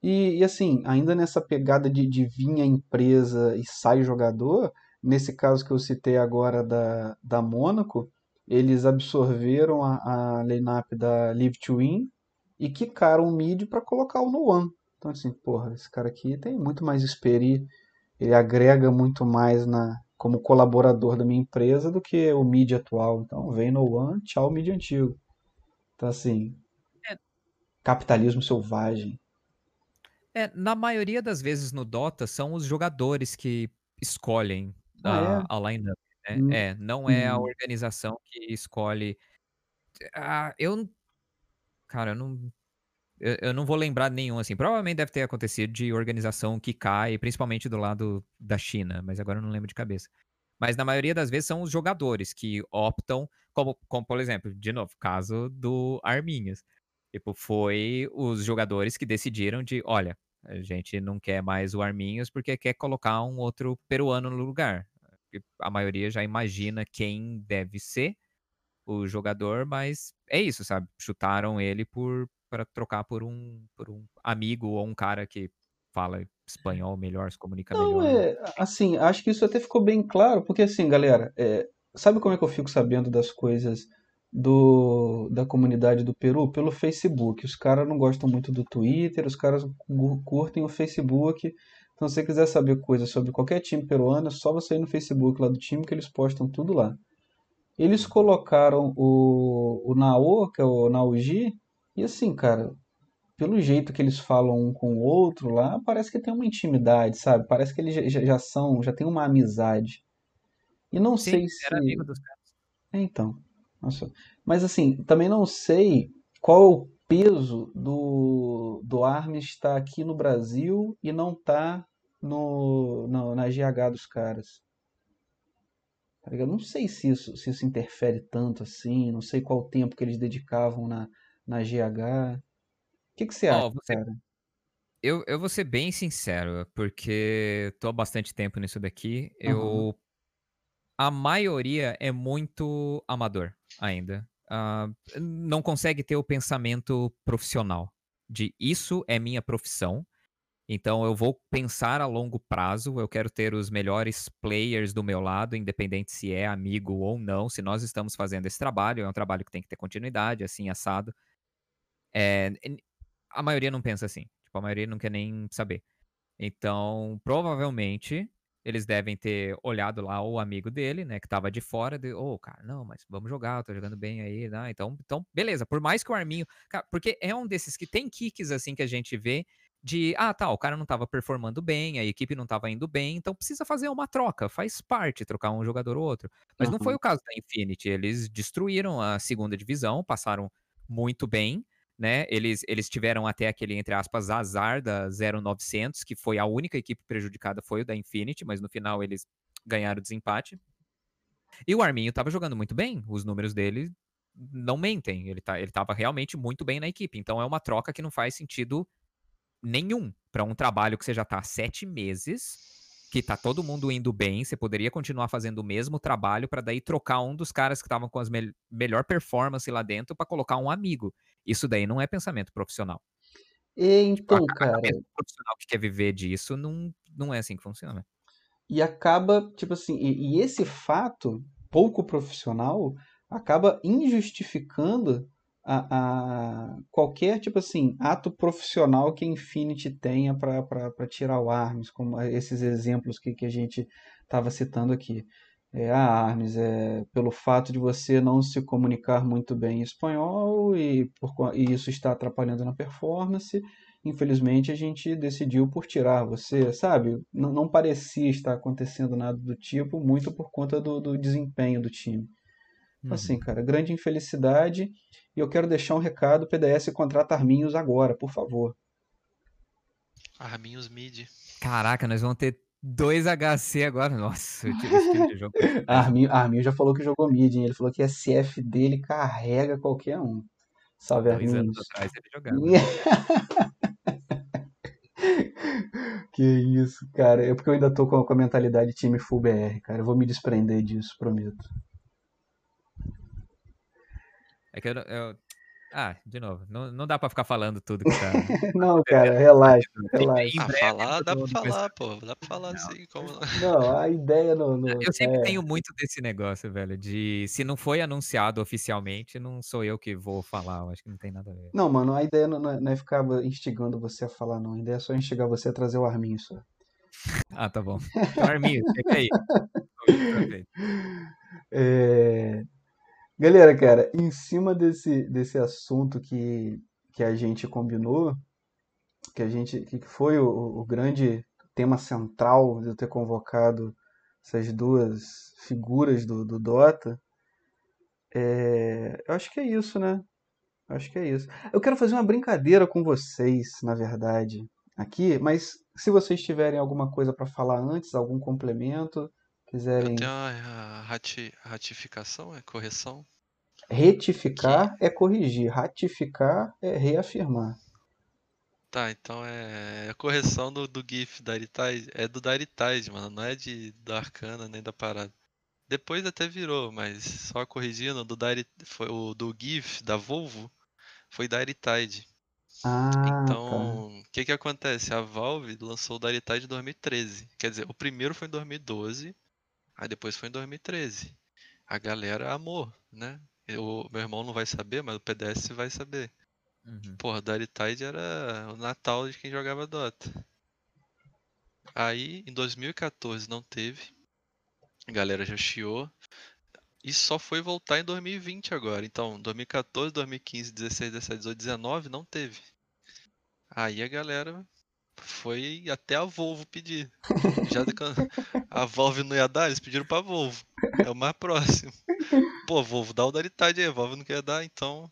E, e assim, ainda nessa pegada de, de vir a empresa e sai jogador, nesse caso que eu citei agora da, da Mônaco, eles absorveram a, a lineup da Live to Win e quicaram o mid para colocar o no one. Então assim, porra, esse cara aqui tem muito mais experi, ele agrega muito mais na como colaborador da minha empresa do que o mid atual. Então vem no one, tchau mid antigo. Então assim, é. capitalismo selvagem. É, na maioria das vezes no Dota são os jogadores que escolhem ah, a, é? a lineup. Né? Hum. É, não é a hum. organização que escolhe. Ah, eu Cara, eu não. Eu, eu não vou lembrar nenhum, assim. Provavelmente deve ter acontecido de organização que cai, principalmente do lado da China, mas agora eu não lembro de cabeça. Mas na maioria das vezes são os jogadores que optam, como, como por exemplo, de novo, caso do Arminhas. Tipo, foi os jogadores que decidiram de, olha, a gente não quer mais o Arminhos porque quer colocar um outro peruano no lugar. A maioria já imagina quem deve ser o jogador, mas é isso, sabe? Chutaram ele por para trocar por um por um amigo ou um cara que fala espanhol melhor, se comunica Não, melhor. É, assim, acho que isso até ficou bem claro, porque assim, galera, é, sabe como é que eu fico sabendo das coisas do, da comunidade do Peru? Pelo Facebook. Os caras não gostam muito do Twitter, os caras curtem o Facebook. Então, se você quiser saber coisas sobre qualquer time peruano, é só você ir no Facebook lá do time que eles postam tudo lá. Eles colocaram o, o Nao, que é o Naoji, e assim, cara, pelo jeito que eles falam um com o outro lá, parece que tem uma intimidade, sabe? Parece que eles já, já são, já tem uma amizade. E não Sim, sei se. Era amigo dos caras. É, então. Nossa. Mas assim, também não sei qual peso do, do Arms estar aqui no Brasil e não tá no, no, na GH dos caras. Tá eu não sei se isso, se isso interfere tanto assim, não sei qual o tempo que eles dedicavam na, na GH. O que, que você acha, você... cara? Eu, eu vou ser bem sincero, porque tô há bastante tempo nisso daqui. Uhum. Eu. A maioria é muito amador ainda. Uh, não consegue ter o pensamento profissional de isso é minha profissão. Então eu vou pensar a longo prazo, eu quero ter os melhores players do meu lado, independente se é amigo ou não. Se nós estamos fazendo esse trabalho, é um trabalho que tem que ter continuidade, assim, assado. É, a maioria não pensa assim. Tipo, a maioria não quer nem saber. Então, provavelmente, eles devem ter olhado lá o amigo dele, né, que tava de fora, de, ô, oh, cara, não, mas vamos jogar, eu tô jogando bem aí, né? Então, então, beleza, por mais que o Arminho, cara, porque é um desses que tem kicks assim que a gente vê de, ah, tá, o cara não tava performando bem, a equipe não tava indo bem, então precisa fazer uma troca, faz parte trocar um jogador ou outro. Mas uhum. não foi o caso da Infinity, eles destruíram a segunda divisão, passaram muito bem, né? Eles, eles tiveram até aquele, entre aspas, azar da 0900, que foi a única equipe prejudicada, foi o da Infinity, mas no final eles ganharam o desempate. E o Arminho estava jogando muito bem, os números dele não mentem, ele, tá, ele realmente muito bem na equipe, então é uma troca que não faz sentido nenhum para um trabalho que você já está há sete meses que tá todo mundo indo bem, você poderia continuar fazendo o mesmo trabalho para daí trocar um dos caras que estavam com as me melhor performance lá dentro para colocar um amigo. Isso daí não é pensamento profissional. Então, tipo, a, cara. A profissional que quer viver disso não, não é assim que funciona. E acaba, tipo assim, e, e esse fato pouco profissional acaba injustificando a, a, qualquer tipo assim ato profissional que a Infinity tenha para tirar o ARMS, como esses exemplos que, que a gente estava citando aqui. É, a ARMS é pelo fato de você não se comunicar muito bem em espanhol e, por, e isso está atrapalhando na performance. Infelizmente a gente decidiu por tirar você, sabe? Não, não parecia estar acontecendo nada do tipo, muito por conta do, do desempenho do time. Uhum. Assim, cara, grande infelicidade. E eu quero deixar um recado: PDS contrata Arminhos agora, por favor. Arminhos mid. Caraca, nós vamos ter dois HC agora. Nossa, esse tipo de jogo. Arminho, Arminho já falou que jogou mid, hein? Ele falou que a SF dele carrega qualquer um. Salve, Dois Arminhos. anos atrás ele jogava. que isso, cara. É porque eu ainda tô com a mentalidade time full BR, cara. Eu vou me desprender disso, prometo. É que eu, eu, Ah, de novo, não, não dá pra ficar falando tudo que tá. não, cara, relaxa. relaxa. Ah, falar, dá pra falar, pô. Dá pra falar não. assim. Como... Não, a ideia no. no eu sempre é... tenho muito desse negócio, velho. De se não foi anunciado oficialmente, não sou eu que vou falar. Eu acho que não tem nada a ver. Não, mano, a ideia não, é, não é ficar instigando você a falar, não. A ideia é só instigar você a trazer o Arminho só. ah, tá bom. Arminho, fica aí. é... Galera, cara, em cima desse, desse assunto que, que a gente combinou, que a gente que foi o, o grande tema central de eu ter convocado essas duas figuras do, do Dota, é, eu acho que é isso, né? Eu acho que é isso. Eu quero fazer uma brincadeira com vocês, na verdade, aqui, mas se vocês tiverem alguma coisa para falar antes, algum complemento, quiserem. Tem a rati ratificação, é correção? Retificar que... é corrigir, ratificar é reafirmar. Tá, então é a é correção do, do GIF da Aritide. É do da mano. Não é de, da Arcana nem da parada. Depois até virou, mas só corrigindo, do da, foi o do GIF da Volvo foi da. Ah, então, o tá. que que acontece? A Valve lançou o Daritide em 2013. Quer dizer, o primeiro foi em 2012, Aí depois foi em 2013. A galera amou, né? O meu irmão não vai saber, mas o PDS vai saber. Uhum. Porra, Dirty Tide era o Natal de quem jogava Dota. Aí, em 2014 não teve. A galera já chiou. E só foi voltar em 2020 agora. Então, 2014, 2015, 16, 17, 18, 19 não teve. Aí a galera foi até a Volvo pedir. Já a Volvo não ia dar, eles pediram pra Volvo. É o mais próximo. Pô, Volvo, dá o Daritide aí, a Volvo não quer dar, então.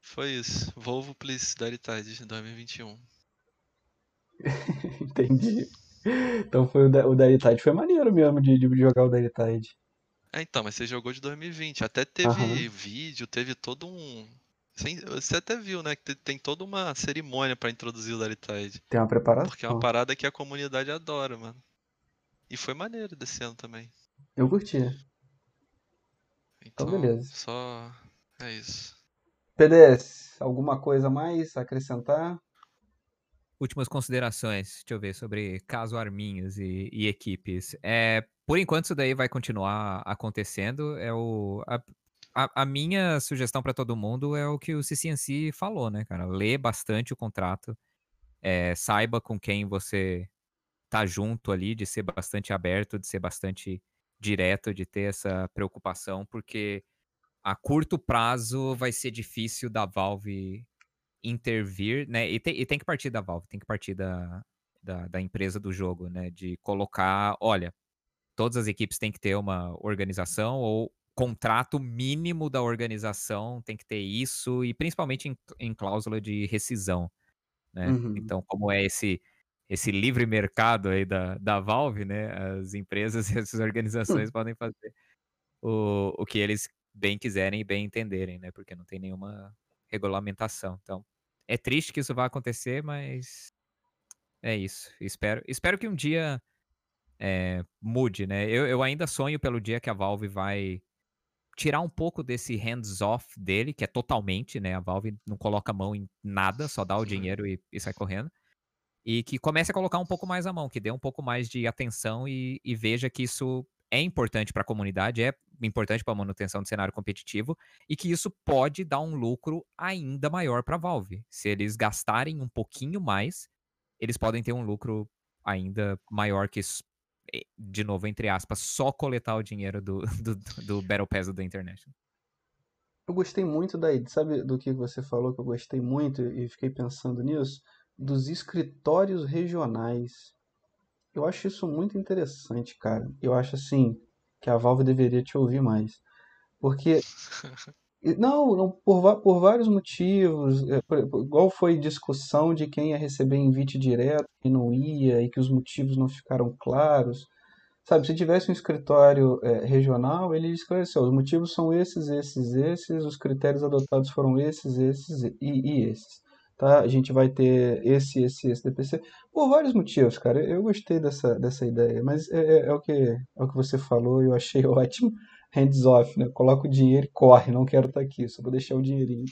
Foi isso. Volvo Please Daddy Tide de 2021. Entendi. Então foi o, da, o Daddy Tide foi maneiro mesmo de, de jogar o Daddy Tide. É, então, mas você jogou de 2020. Até teve uhum. vídeo, teve todo um. Você até viu, né? Que tem toda uma cerimônia para introduzir o Tide. Tem uma preparação. Porque é uma parada que a comunidade adora, mano. E foi maneiro desse ano também. Eu curti. Então, então beleza. Só. É isso. PDS, alguma coisa mais a acrescentar? Últimas considerações, deixa eu ver, sobre caso Arminhos e, e equipes. É, por enquanto isso daí vai continuar acontecendo. É o, a, a, a minha sugestão para todo mundo é o que o CCNC falou, né, cara? Lê bastante o contrato, é, saiba com quem você tá junto ali, de ser bastante aberto, de ser bastante direto, de ter essa preocupação, porque a curto prazo vai ser difícil da Valve intervir, né? E tem, e tem que partir da Valve, tem que partir da, da, da, empresa do jogo, né? De colocar, olha, todas as equipes têm que ter uma organização ou contrato mínimo da organização tem que ter isso e principalmente em, em cláusula de rescisão, né? Uhum. Então, como é esse esse livre mercado aí da, da Valve, né? As empresas e as organizações uhum. podem fazer o, o que eles bem quiserem e bem entenderem, né? Porque não tem nenhuma regulamentação. Então, é triste que isso vá acontecer, mas é isso. Espero, espero que um dia é, mude, né? Eu, eu ainda sonho pelo dia que a Valve vai tirar um pouco desse hands-off dele, que é totalmente, né? A Valve não coloca a mão em nada, só dá o dinheiro e, e sai correndo. E que comece a colocar um pouco mais a mão, que dê um pouco mais de atenção e, e veja que isso é importante para a comunidade, é importante para a manutenção do cenário competitivo e que isso pode dar um lucro ainda maior para a Valve. Se eles gastarem um pouquinho mais, eles podem ter um lucro ainda maior que de novo, entre aspas, só coletar o dinheiro do, do, do Battle Pass da International. Eu gostei muito daí, sabe do que você falou que eu gostei muito e fiquei pensando nisso? Dos escritórios regionais eu acho isso muito interessante, cara. Eu acho assim que a Valve deveria te ouvir mais. Porque. Não, não por, por vários motivos. É, igual foi discussão de quem ia receber invite direto e não ia, e que os motivos não ficaram claros. Sabe, se tivesse um escritório é, regional, ele esclareceu: os motivos são esses, esses, esses, os critérios adotados foram esses, esses e, e esses tá? A gente vai ter esse, esse, esse DPC, por vários motivos, cara. Eu gostei dessa, dessa ideia, mas é, é, é o que, é o que você falou e eu achei ótimo. Hands off, né? Coloca o dinheiro e corre, não quero estar tá aqui, só vou deixar o dinheirinho.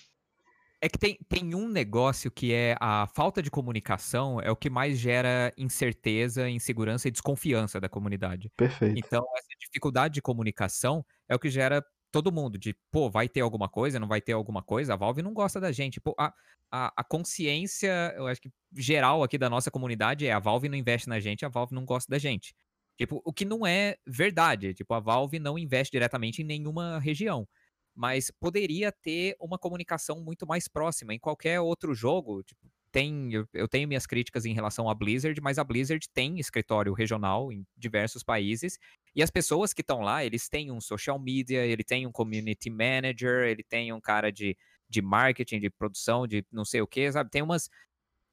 É que tem, tem um negócio que é a falta de comunicação é o que mais gera incerteza, insegurança e desconfiança da comunidade. Perfeito. Então, essa dificuldade de comunicação é o que gera todo mundo de, pô, vai ter alguma coisa, não vai ter alguma coisa, a Valve não gosta da gente. Pô, a, a, a, consciência, eu acho que geral aqui da nossa comunidade é a Valve não investe na gente, a Valve não gosta da gente. Tipo, o que não é verdade. Tipo, a Valve não investe diretamente em nenhuma região. Mas poderia ter uma comunicação muito mais próxima. Em qualquer outro jogo, tipo, tem, eu, eu, tenho minhas críticas em relação à Blizzard, mas a Blizzard tem escritório regional em diversos países e as pessoas que estão lá, eles têm um social media, ele tem um community manager, ele tem um cara de, de marketing, de produção, de não sei o que, sabe? Tem umas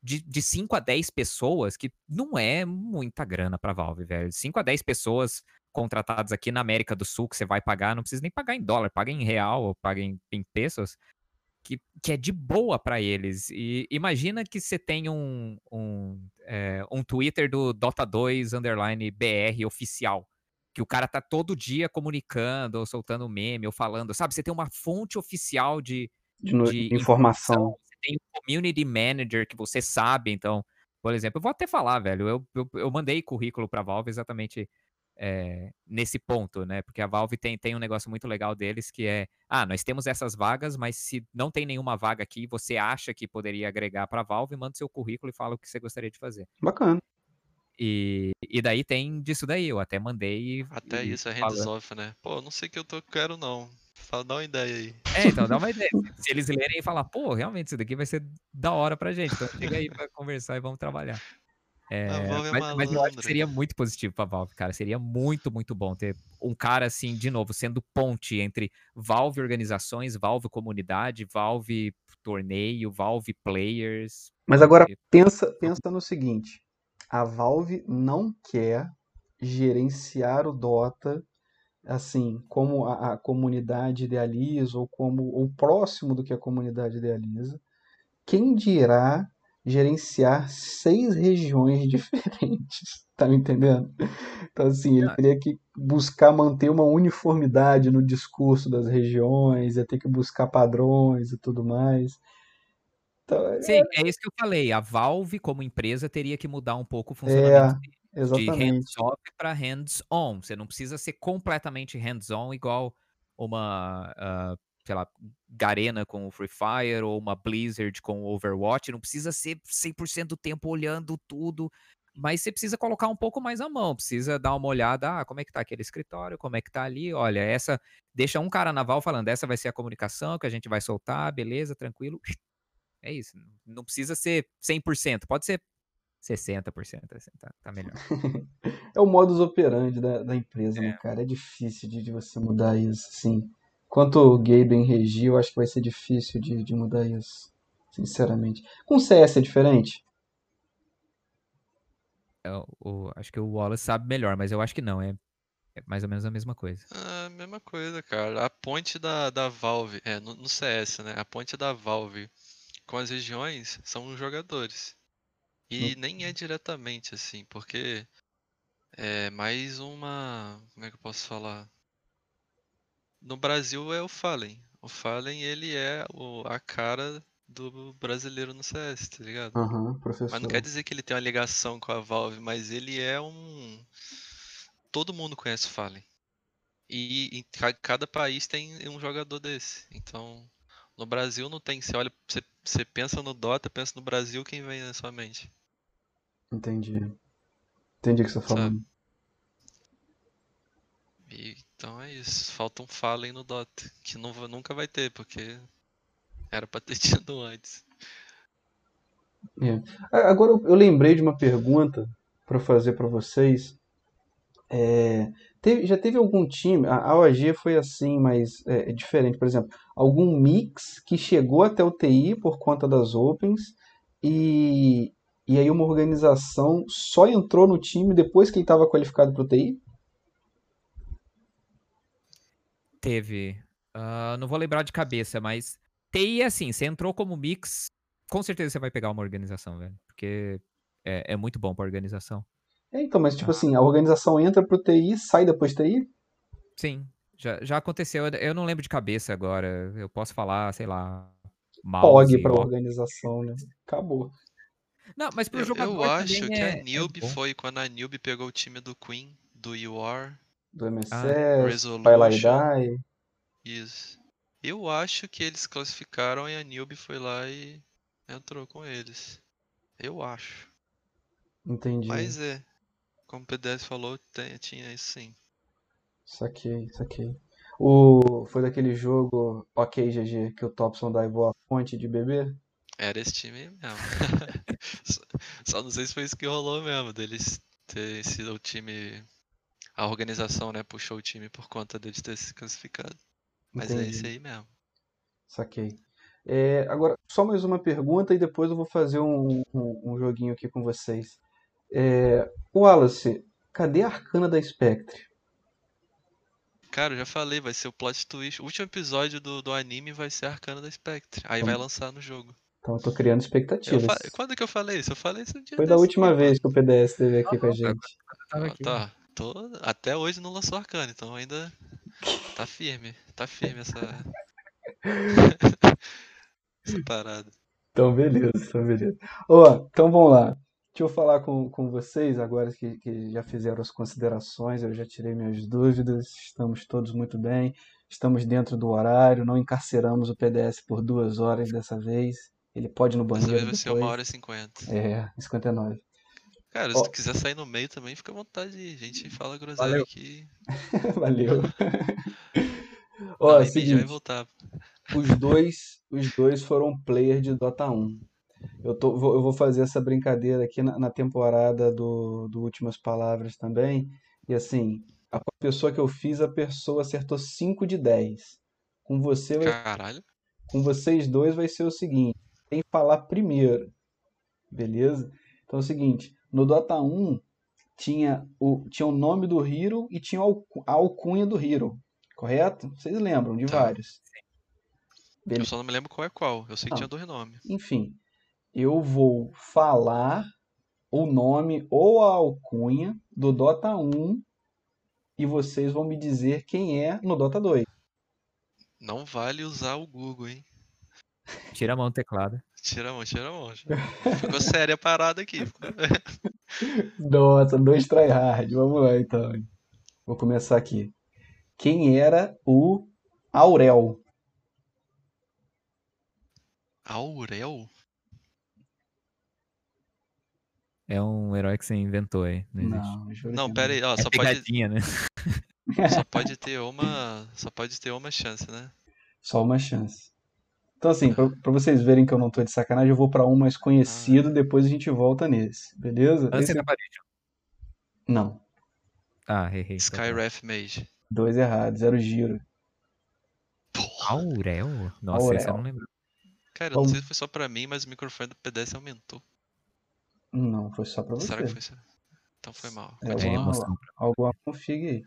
de, de 5 a 10 pessoas que não é muita grana para Valve, velho. 5 a 10 pessoas contratadas aqui na América do Sul que você vai pagar, não precisa nem pagar em dólar, paga em real ou paga em, em pesos que, que é de boa para eles. E imagina que você tem um, um, é, um Twitter do Dota 2 underline BR oficial. Que o cara tá todo dia comunicando, ou soltando meme, ou falando, sabe? Você tem uma fonte oficial de, de, de informação. informação. Você tem community manager que você sabe, então, por exemplo, eu vou até falar, velho, eu, eu, eu mandei currículo pra Valve exatamente é, nesse ponto, né? Porque a Valve tem, tem um negócio muito legal deles que é, ah, nós temos essas vagas, mas se não tem nenhuma vaga aqui, você acha que poderia agregar para a Valve, manda seu currículo e fala o que você gostaria de fazer. Bacana. E, e daí tem disso daí, eu até mandei. Até e, isso é hands off, né? Pô, não sei o que eu tô, quero não. Fala, dá uma ideia aí. É, então dá uma ideia. Se eles lerem e falar, pô, realmente isso daqui vai ser da hora pra gente. Então chega aí pra conversar e vamos trabalhar. É, é mas, mas, eu acho que seria muito positivo pra Valve, cara. Seria muito, muito bom ter um cara assim, de novo, sendo ponte entre Valve organizações, Valve comunidade, Valve torneio, Valve Players. Mas agora pensa, pensa no seguinte: a Valve não quer gerenciar o Dota assim como a, a comunidade idealiza ou como ou próximo do que a comunidade idealiza. Quem dirá gerenciar seis regiões diferentes, tá me entendendo? Então, assim, ele teria que buscar manter uma uniformidade no discurso das regiões, ia ter que buscar padrões e tudo mais. Então, é Sim, é... é isso que eu falei. A Valve, como empresa, teria que mudar um pouco o funcionamento é, de hands-off para hands-on. Você não precisa ser completamente hands-on igual uma, uh, sei lá, Garena com o Free Fire ou uma Blizzard com o Overwatch. Não precisa ser 100% do tempo olhando tudo, mas você precisa colocar um pouco mais a mão, precisa dar uma olhada, ah, como é que tá aquele escritório, como é que tá ali, olha, essa, deixa um cara naval falando, essa vai ser a comunicação que a gente vai soltar, beleza, tranquilo, é isso, não precisa ser 100%, pode ser 60%, assim, tá, tá melhor. é o modus operandi da, da empresa, né, é. né, cara, é difícil de, de você mudar isso, assim, quanto o Gaben regiu, eu acho que vai ser difícil de, de mudar isso, sinceramente. Com CS é diferente? É, o, acho que o Wallace sabe melhor, mas eu acho que não, é, é mais ou menos a mesma coisa. A mesma coisa, cara. A ponte da, da Valve, é, no, no CS, né? A ponte da Valve com as regiões são os jogadores. E hum. nem é diretamente assim, porque é mais uma. Como é que eu posso falar? No Brasil é o Fallen. O Fallen, ele é o, a cara do brasileiro no CS, tá ligado? Uhum, professor. Mas não quer dizer que ele tem uma ligação com a Valve, mas ele é um. Todo mundo conhece o Fallen. E em cada país tem um jogador desse. Então, no Brasil não tem. Você olha, você, você pensa no Dota, pensa no Brasil, quem vem na sua mente? Entendi. Entendi o que você tá falando. E, então é isso. Falta um Fallen no Dota. Que não, nunca vai ter, porque era pra ter tido antes. É. Agora eu lembrei de uma pergunta para fazer para vocês. É, teve, já teve algum time, a OG foi assim, mas é, é, diferente, por exemplo, algum mix que chegou até o TI por conta das Opens e, e aí uma organização só entrou no time depois que ele estava qualificado para o TI? Teve. Uh, não vou lembrar de cabeça, mas TI é assim, você entrou como mix, com certeza você vai pegar uma organização, velho. Porque é, é muito bom pra organização. É, então, mas tipo ah. assim, a organização entra pro TI, sai depois do TI? Sim, já, já aconteceu. Eu não lembro de cabeça agora. Eu posso falar, sei lá. Mouse, POG pra ó. organização, né? Acabou. Não, mas pro eu, jogador. Eu acho que é, a Newbie é foi quando a Newbie pegou o time do Queen, do UR. Do MSS, ah, Resolution. Isso. Eu acho que eles classificaram e a Nilby foi lá e entrou com eles. Eu acho. Entendi. Mas é. Como o PDS falou, tem, tinha isso sim. Saquei, saquei. O... Foi daquele jogo Ok GG que o Topson daivou a fonte de bebê? Era esse time mesmo. só, só não sei se foi isso que rolou mesmo, deles ter sido o time. A organização, né, puxou o time por conta deles ter se classificado. Mas Entendi. é esse aí mesmo. Saquei. É, agora, só mais uma pergunta e depois eu vou fazer um, um, um joguinho aqui com vocês. É, Wallace, cadê a arcana da Spectre? Cara, eu já falei, vai ser o plot twist. O último episódio do, do anime vai ser a arcana da Spectre. Aí vai lançar no jogo. Então eu tô criando expectativas. Fa... Quando que eu falei isso? Eu falei isso um dia Foi da última aqui, vez que o PDS esteve aqui ah, com a gente. Ah, tá. Tô... Até hoje não lançou arcana, então ainda tá firme. Tá firme essa. essa parada. Então, beleza, então, beleza. Ó, então vamos lá. Deixa eu falar com, com vocês agora que, que já fizeram as considerações, eu já tirei minhas dúvidas, estamos todos muito bem, estamos dentro do horário, não encarceramos o PDS por duas horas dessa vez. Ele pode ir no banheiro. Dessa vez vai ser uma hora e cinquenta. É, 59. Cara, se tu quiser sair no meio também, fica à vontade. A gente fala groselha Valeu. aqui. Valeu. Ó, Não, seguinte, vai voltar. Os dois, os dois foram player de Dota 1. Eu, tô, vou, eu vou fazer essa brincadeira aqui na, na temporada do, do Últimas Palavras também. E assim, a pessoa que eu fiz, a pessoa acertou 5 de 10. Com você Caralho. com vocês dois vai ser o seguinte: tem que falar primeiro. Beleza? Então é o seguinte: no Dota 1 tinha o, tinha o nome do Hero e tinha a alcunha do Hero. Correto? Vocês lembram de tá. vários. Beleza. Eu só não me lembro qual é qual. Eu sei que tinha dois nomes. Enfim, eu vou falar o nome ou a alcunha do Dota 1 e vocês vão me dizer quem é no Dota 2. Não vale usar o Google, hein? Tira a mão do teclado. Tira a mão, tira a mão. Ficou séria a parada aqui. Nossa, dois tryhard. Vamos lá então. Vou começar aqui. Quem era o Aurel? Aurel? É um herói que você inventou aí. Não, não, não pera aí, ó, é só pode. Né? Só pode ter uma. Só pode ter uma chance, né? Só uma chance. Então, assim, pra, pra vocês verem que eu não tô de sacanagem, eu vou pra um mais conhecido, ah. depois a gente volta nesse, beleza? Esse... Não. Ah, errei. Skyref Mage. Dois errados, era o giro. Aurel? Nossa, Aurel. esse eu não lembro. Cara, eu não sei se foi só pra mim, mas o microfone do PDS aumentou. Não, foi só pra você. Será que foi só? Então foi mal. É, alguma, alguma config aí.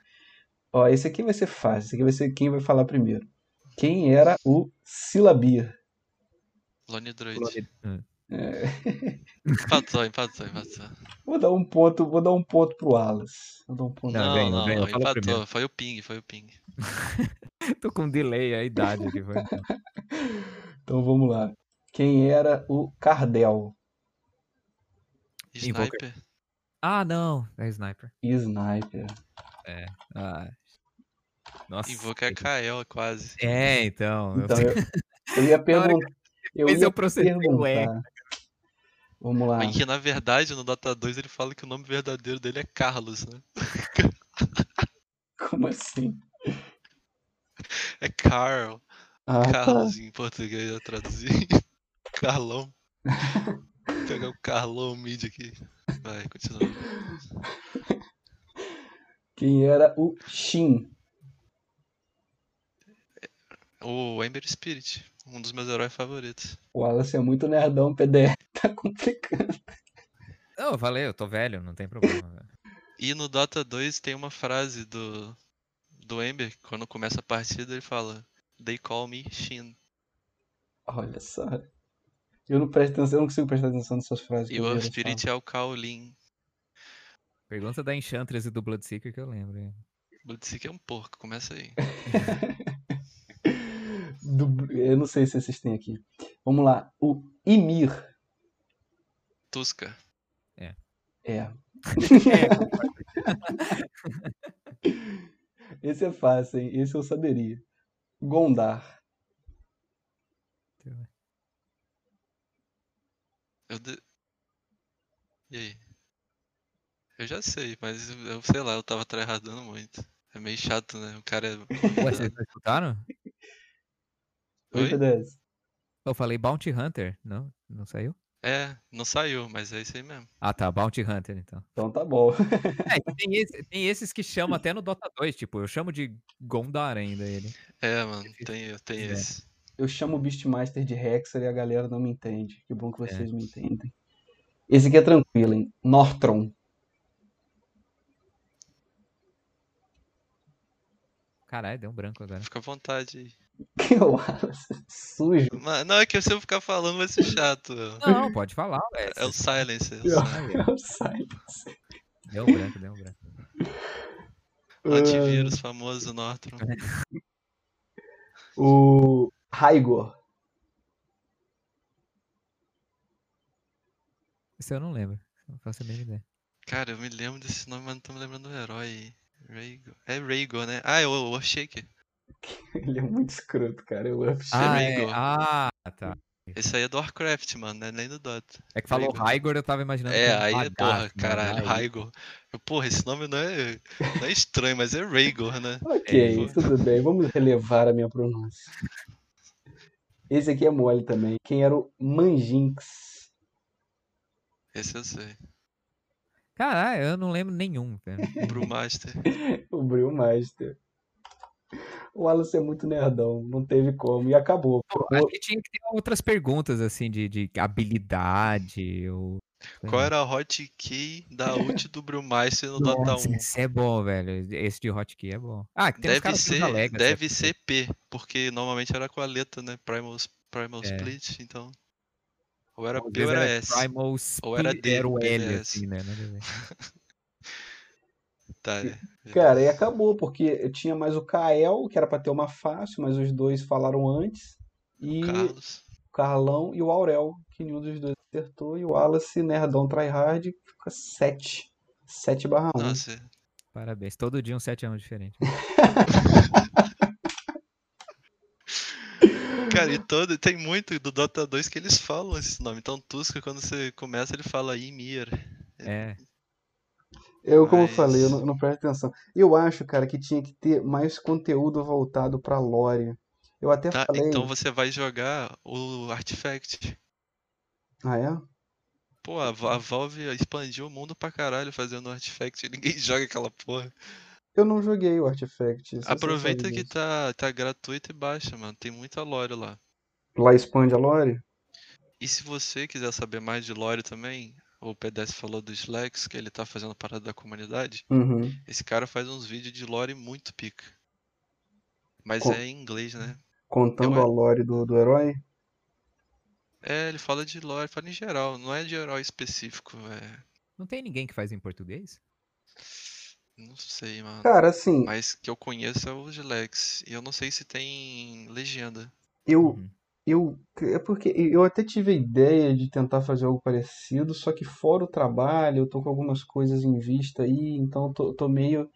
Ó, esse aqui vai ser fácil. Esse aqui vai ser quem vai falar primeiro. Quem era o Silabir? Lone Droid. É. Empatou, empatou, empatou. Vou dar um ponto, vou dar um ponto pro Alas. Vou dar um ponto. Não, não, vem, não, vem, não empatou. Foi o ping, foi o ping. Tô com delay a idade aqui. Foi. então vamos lá. Quem era o Cardel? Sniper. Ah, não. É Sniper. Sniper. É. Ah. Nossa. Invocar é Kael, quase. É, então. Então, eu, eu ia perguntar. Eu ia eu perguntar. Vamos lá. Aí que na verdade no Dota 2 ele fala que o nome verdadeiro dele é Carlos, né? Como assim? É Carl. Ah, tá. Carlos tá. em português eu traduzi. Carlão. Vou pegar o Carlão mid aqui. Vai, continua. Quem era o Shin? O Ember Spirit, um dos meus heróis favoritos. O Wallace é muito nerdão, PDF tá complicando. Não, eu falei, eu tô velho, não tem problema. e no Dota 2 tem uma frase do, do Ember, quando começa a partida, ele fala They call me Shin. Olha só. Eu não presto atenção, eu não consigo prestar atenção nessas frases. E o Spirit é o Kaolin. Pergunta da Enchantress e do Bloodseeker que eu lembro. Hein? Bloodseeker é um porco, começa aí. do, eu não sei se esses têm aqui. Vamos lá. O Ymir. Tusca. É. É. é. Esse é fácil, hein? Esse eu saberia. Gondar. Eu de... E aí? Eu já sei, mas eu sei lá, eu tava tryhardando muito. É meio chato, né? O cara é. Ué, vocês escutaram? Oi, PDS. Eu falei Bounty Hunter, não? Não saiu? É, não saiu, mas é isso aí mesmo. Ah, tá, Bounty Hunter, então. Então tá bom. é, tem, esse, tem, esses que chamam até no Dota 2, tipo, eu chamo de Gondar ainda ele. É, mano, tem, tem é. esse. Eu chamo o Beastmaster de Hexer e a galera não me entende. Que bom que é. vocês é. me entendem. Esse aqui é tranquilo, hein? Nortron. Caralho, deu um branco agora. Fica à vontade aí. Que Wallace, sujo. Mas, não, é que se eu ficar falando vai ser chato. Não, pode falar, velho. É o silence. É o silence. É o silence. Deu um branco, deu um branco. Antivírus famoso Nortron. o Raigor. Isso eu não lembro. Não faço a mínima ideia. Cara, eu me lembro desse nome, mas não tô me lembrando do herói. Raygo. É Raygo, né? Ah, é o Earthshaker. Ele é muito escroto, cara. Eu amo ah, é... ah, tá. Esse aí é do Warcraft, mano, não é nem do Dota. É que falou Raigor, eu tava imaginando. É, aí, lagarto, porra, caralho, Raigor. Porra, esse nome não é, não é estranho, mas é Raigor, né? ok, é, tudo bem, vamos relevar a minha pronúncia. Esse aqui é mole também. Quem era o Manjinx? Esse eu sei. Caralho, eu não lembro nenhum, velho. O Brewmaster. o Brewmaster. O Wallace é muito nerdão, não teve como, e acabou. Pô, acho que tinha que ter outras perguntas, assim, de, de habilidade, ou... Qual era a hotkey da ult do Brewmeister no Dota 1? Esse é bom, velho. Esse de hotkey é bom. Ah, tem deve ser, Lega, deve ser P, porque normalmente era com a letra, né? Primal, Primal é. Split, então. Ou era P ou era, era S. Primal ou era D. Era o L, assim, né? tá, é. Cara, e acabou, porque tinha mais o Kael, que era pra ter uma fácil, mas os dois falaram antes. E Carlos. o Carlão e o Aurel, que nenhum dos dois acertou. E o Wallace, nerdão tryhard, fica 7. 7 barra 1. Nossa. Parabéns. Todo dia um 7 anos diferente. Cara, e todo, tem muito do Dota 2 que eles falam esse nome. Então, Tusk, quando você começa, ele fala Ymir. É. Eu, como Mas... falei, eu não, não presto atenção. Eu acho, cara, que tinha que ter mais conteúdo voltado pra lore. Eu até tá, falei. Então você vai jogar o Artifact. Ah, é? Pô, a, a Valve expandiu o mundo pra caralho fazendo o Artifact. Ninguém joga aquela porra. Eu não joguei o Artifact. Aproveita que tá, tá gratuito e baixa, mano. Tem muita lore lá. Lá expande a lore? E se você quiser saber mais de lore também, o PDS falou do Slex, que ele tá fazendo parada da comunidade. Uhum. Esse cara faz uns vídeos de lore muito pica. Mas é em inglês, né? Contando Eu... a lore do, do herói? É, ele fala de lore, fala em geral, não é de herói específico. É... Não tem ninguém que faz em português? Não sei, mano. Cara, assim. Mas que eu conheço é o Gilex. E eu não sei se tem legenda. Eu. Uhum. Eu. É porque eu até tive a ideia de tentar fazer algo parecido, só que fora o trabalho, eu tô com algumas coisas em vista aí, então eu tô, tô meio.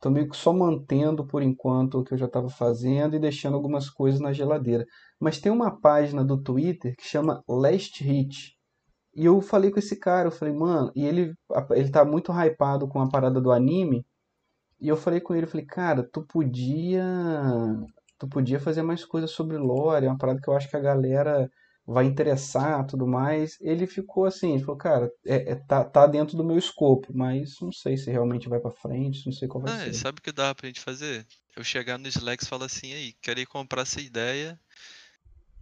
Tô meio que só mantendo por enquanto o que eu já estava fazendo e deixando algumas coisas na geladeira. Mas tem uma página do Twitter que chama Last Hit. E eu falei com esse cara, eu falei, mano, e ele, ele tá muito hypado com a parada do anime. E eu falei com ele, eu falei, cara, tu podia. Tu podia fazer mais coisas sobre lore, é uma parada que eu acho que a galera vai interessar tudo mais. Ele ficou assim, ele falou, cara, é, é, tá, tá dentro do meu escopo, mas não sei se realmente vai para frente, não sei qual vai ah, ser. Sabe o que dá pra gente fazer? Eu chegar no Slack e falar assim, aí, quero ir comprar essa ideia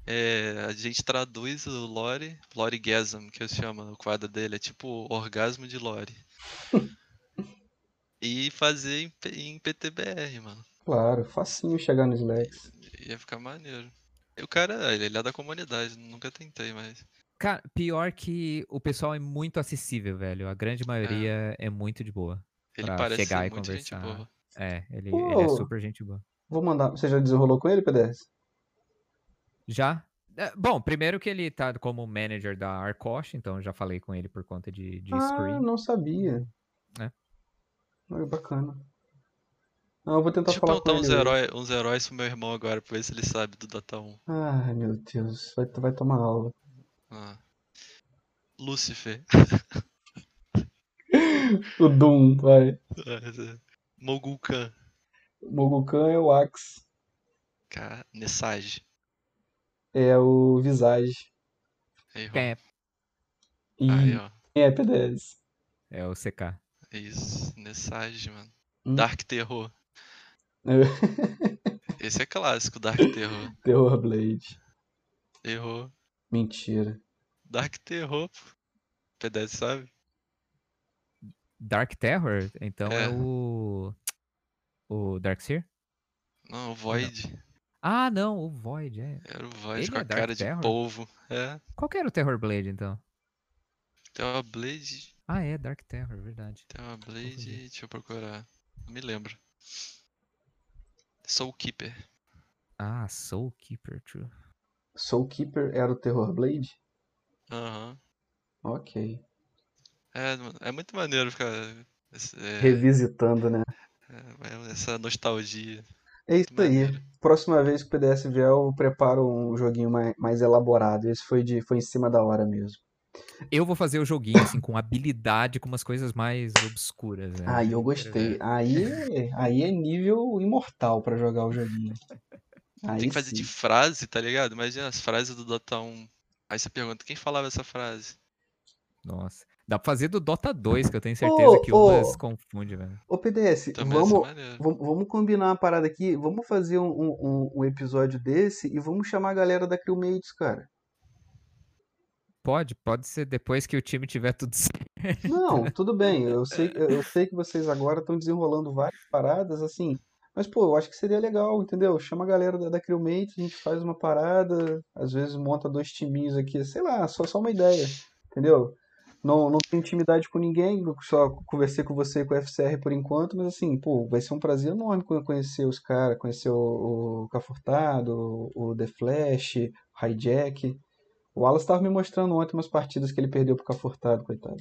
é, a gente traduz o lore, lore gasm, que eu chamo o quadro dele, é tipo orgasmo de lore. e fazer em, em, PTBR, mano. Claro, facinho chegar no Slack. Ia ficar maneiro. E o cara, ele é da comunidade, nunca tentei, mas. Cara, pior que o pessoal é muito acessível, velho. A grande maioria é, é muito de boa. Ele parece chegar ser e muito conversar. gente boa. É, ele, ele é super gente boa. Vou mandar. Você já desenrolou com ele, PDS? Já? É, bom, primeiro que ele tá como manager da Arcosh, então já falei com ele por conta de, de ah, Screen. não sabia. É. Olha, bacana. Não, eu vou tentar Deixa falar eu perguntar uns, herói, uns heróis pro meu irmão agora, pra ver se ele sabe do Dota 1. Ai, meu Deus, vai, vai tomar aula. Ah. Lucifer. o Doom, vai. É. Mogulkan. Mogulkan é o Axe. Cara, Nessage é o Visage. É. E Aí, ó. é P10. É o CK. Isso, Nessage, mano. Hum? Dark Terror. Esse é clássico, Dark Terror. Terror Blade. Errou. Mentira. Dark Terror, pô. P10 sabe? Dark Terror? Então é, é o. O Darkseer? Não, o Void. Não. Ah, não, o Void, é. Era o Void Ele com é a cara Terror? de polvo. É. Qual que era o Terror Blade, então? Terror Blade. Ah, é, Dark Terror, verdade. Terror Blade, deixa eu procurar. Não me lembro. Soul Keeper. Ah, Soul Keeper, true. Soul Keeper era o Terror Blade? Aham. Uhum. Ok. É, é muito maneiro ficar. É, Revisitando, né? É, essa nostalgia. É isso aí. Próxima vez que o PDS vier, eu preparo um joguinho mais, mais elaborado. Esse foi, de, foi em cima da hora mesmo. Eu vou fazer o joguinho, assim, com habilidade, com umas coisas mais obscuras. Né? Aí eu gostei. Aí, aí é nível imortal para jogar o joguinho. Aí Tem que fazer sim. de frase, tá ligado? Imagina as frases do Dota 1. Aí você pergunta, quem falava essa frase? Nossa. Dá pra fazer do Dota 2, que eu tenho certeza ô, que o Ulas confunde, velho. Ô, PDS, vamos, vamos, vamos, combinar uma parada aqui. Vamos fazer um, um, um, episódio desse e vamos chamar a galera da Crewmates, cara. Pode, pode ser depois que o time tiver tudo certo. Não, tudo bem. Eu sei, eu sei que vocês agora estão desenrolando várias paradas, assim. Mas, pô, eu acho que seria legal, entendeu? Chama a galera da, da Crewmates, a gente faz uma parada, às vezes monta dois timinhos aqui, sei lá, só, só uma ideia, entendeu? Não, não tenho intimidade com ninguém, só conversei com você e com o FCR por enquanto, mas assim, pô, vai ser um prazer enorme conhecer os caras, conhecer o, o Cafurtado, o The Flash, o Hijack. O Wallace estava me mostrando ontem umas partidas que ele perdeu pro Cafurtado, coitado.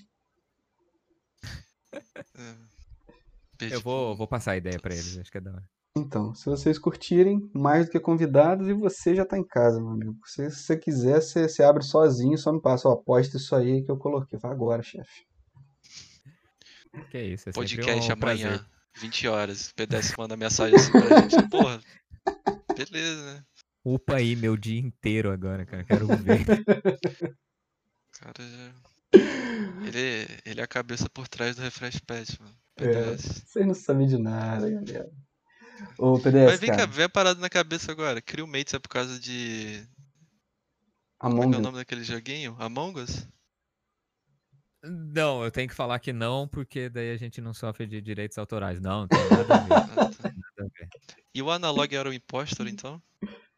Eu vou, vou passar a ideia para eles, acho que é da hora. Então, se vocês curtirem, mais do que convidados, e você já tá em casa, meu amigo. Se, você quiser, você, você abre sozinho, só me passa, ó, aposta isso aí que eu coloquei. Vai agora, chefe. Que isso, é Podcast um amanhã, prazer. 20 horas. O PDS manda mensagem assim pra gente. Porra, beleza, né? Upa aí meu dia inteiro agora, cara. Quero ver. cara Ele, ele é a cabeça por trás do Refresh Pet, mano. PDS. É, vocês não sabem de nada, galera. O PDS, Mas vem cara. cá, vem a parada na cabeça agora. Crewmates é por causa de. Among Como é, é o nome daquele joguinho? Among Us? Não, eu tenho que falar que não, porque daí a gente não sofre de direitos autorais. Não, não tem nada a ver. Ah, tá. nada a ver. E o Analog era o impostor, então?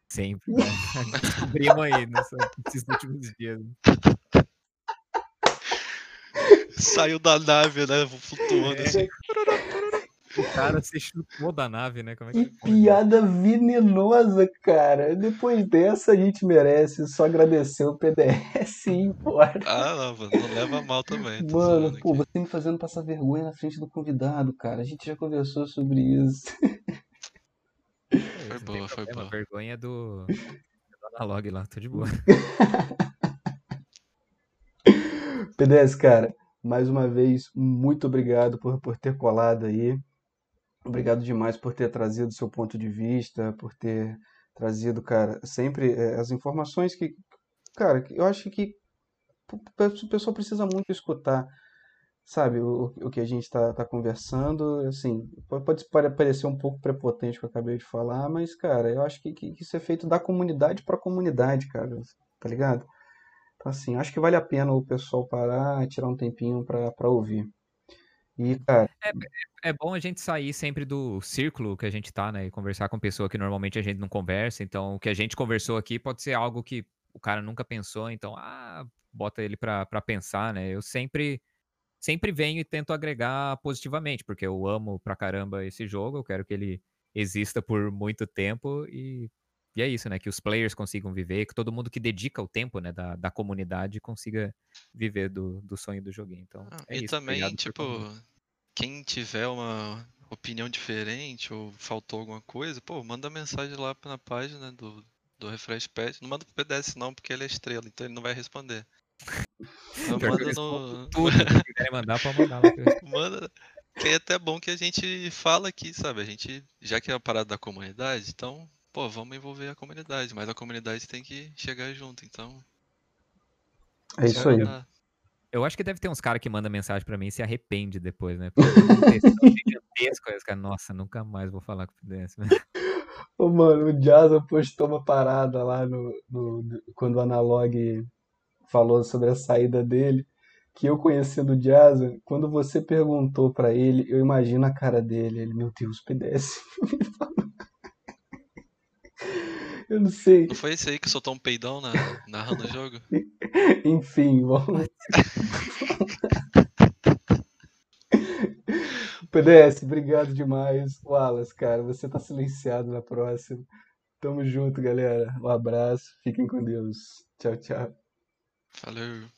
Sempre. Né? Descobrimos aí nesses últimos dias. Saiu da nave, né? Flutuando é. assim. O cara se chutou da nave, né? Como é que, que piada venenosa, cara. Depois dessa a gente merece só agradecer o PDS e ir embora. Ah, não, mano. Não leva mal também. Mano, pô, você me fazendo passar vergonha na frente do convidado, cara. A gente já conversou sobre isso. Foi boa, foi boa. Vergonha do, do analog lá, tô de boa. PDS, cara, mais uma vez, muito obrigado por, por ter colado aí. Obrigado demais por ter trazido seu ponto de vista, por ter trazido, cara, sempre é, as informações que, cara, eu acho que o pessoal precisa muito escutar, sabe, o, o que a gente está tá conversando, assim, pode parecer um pouco prepotente o que eu acabei de falar, mas, cara, eu acho que, que isso é feito da comunidade para comunidade, cara, tá ligado? Então, assim, acho que vale a pena o pessoal parar tirar um tempinho para ouvir. E, cara. É, é bom a gente sair sempre do círculo que a gente tá, né? E conversar com pessoa que normalmente a gente não conversa. Então, o que a gente conversou aqui pode ser algo que o cara nunca pensou. Então, ah, bota ele pra pensar, né? Eu sempre sempre venho e tento agregar positivamente, porque eu amo pra caramba esse jogo, eu quero que ele exista por muito tempo e, e é isso, né? Que os players consigam viver, que todo mundo que dedica o tempo, né, da, da comunidade consiga viver do, do sonho do joguinho. Então, ah, é e isso. também, tipo, quem tiver uma opinião diferente ou faltou alguma coisa, pô, manda mensagem lá na página do, do Refresh Pet. Não manda pro PDS não, porque ele é estrela, então ele não vai responder. Então, manda no. Tudo que quiser mandar, pode mandar lá. manda. Que é até bom que a gente fala aqui, sabe? A gente, já que é a parada da comunidade, então, pô, vamos envolver a comunidade, mas a comunidade tem que chegar junto, então. É isso aí. Eu acho que deve ter uns caras que mandam mensagem pra mim e se arrepende depois, né? Porque gigantesco, aí os caras, nossa, nunca mais vou falar com o né? Ô, mano, o Jason postou uma parada lá no, no, quando o Analog falou sobre a saída dele, que eu conhecendo o Jason, quando você perguntou para ele, eu imagino a cara dele, ele, meu Deus, PDS. eu não sei. Não foi esse aí que soltou um peidão na, narrando o jogo? Enfim, vamos. PDS, obrigado demais. Wallace, cara, você tá silenciado na próxima. Tamo junto, galera. Um abraço. Fiquem com Deus. Tchau, tchau. Valeu.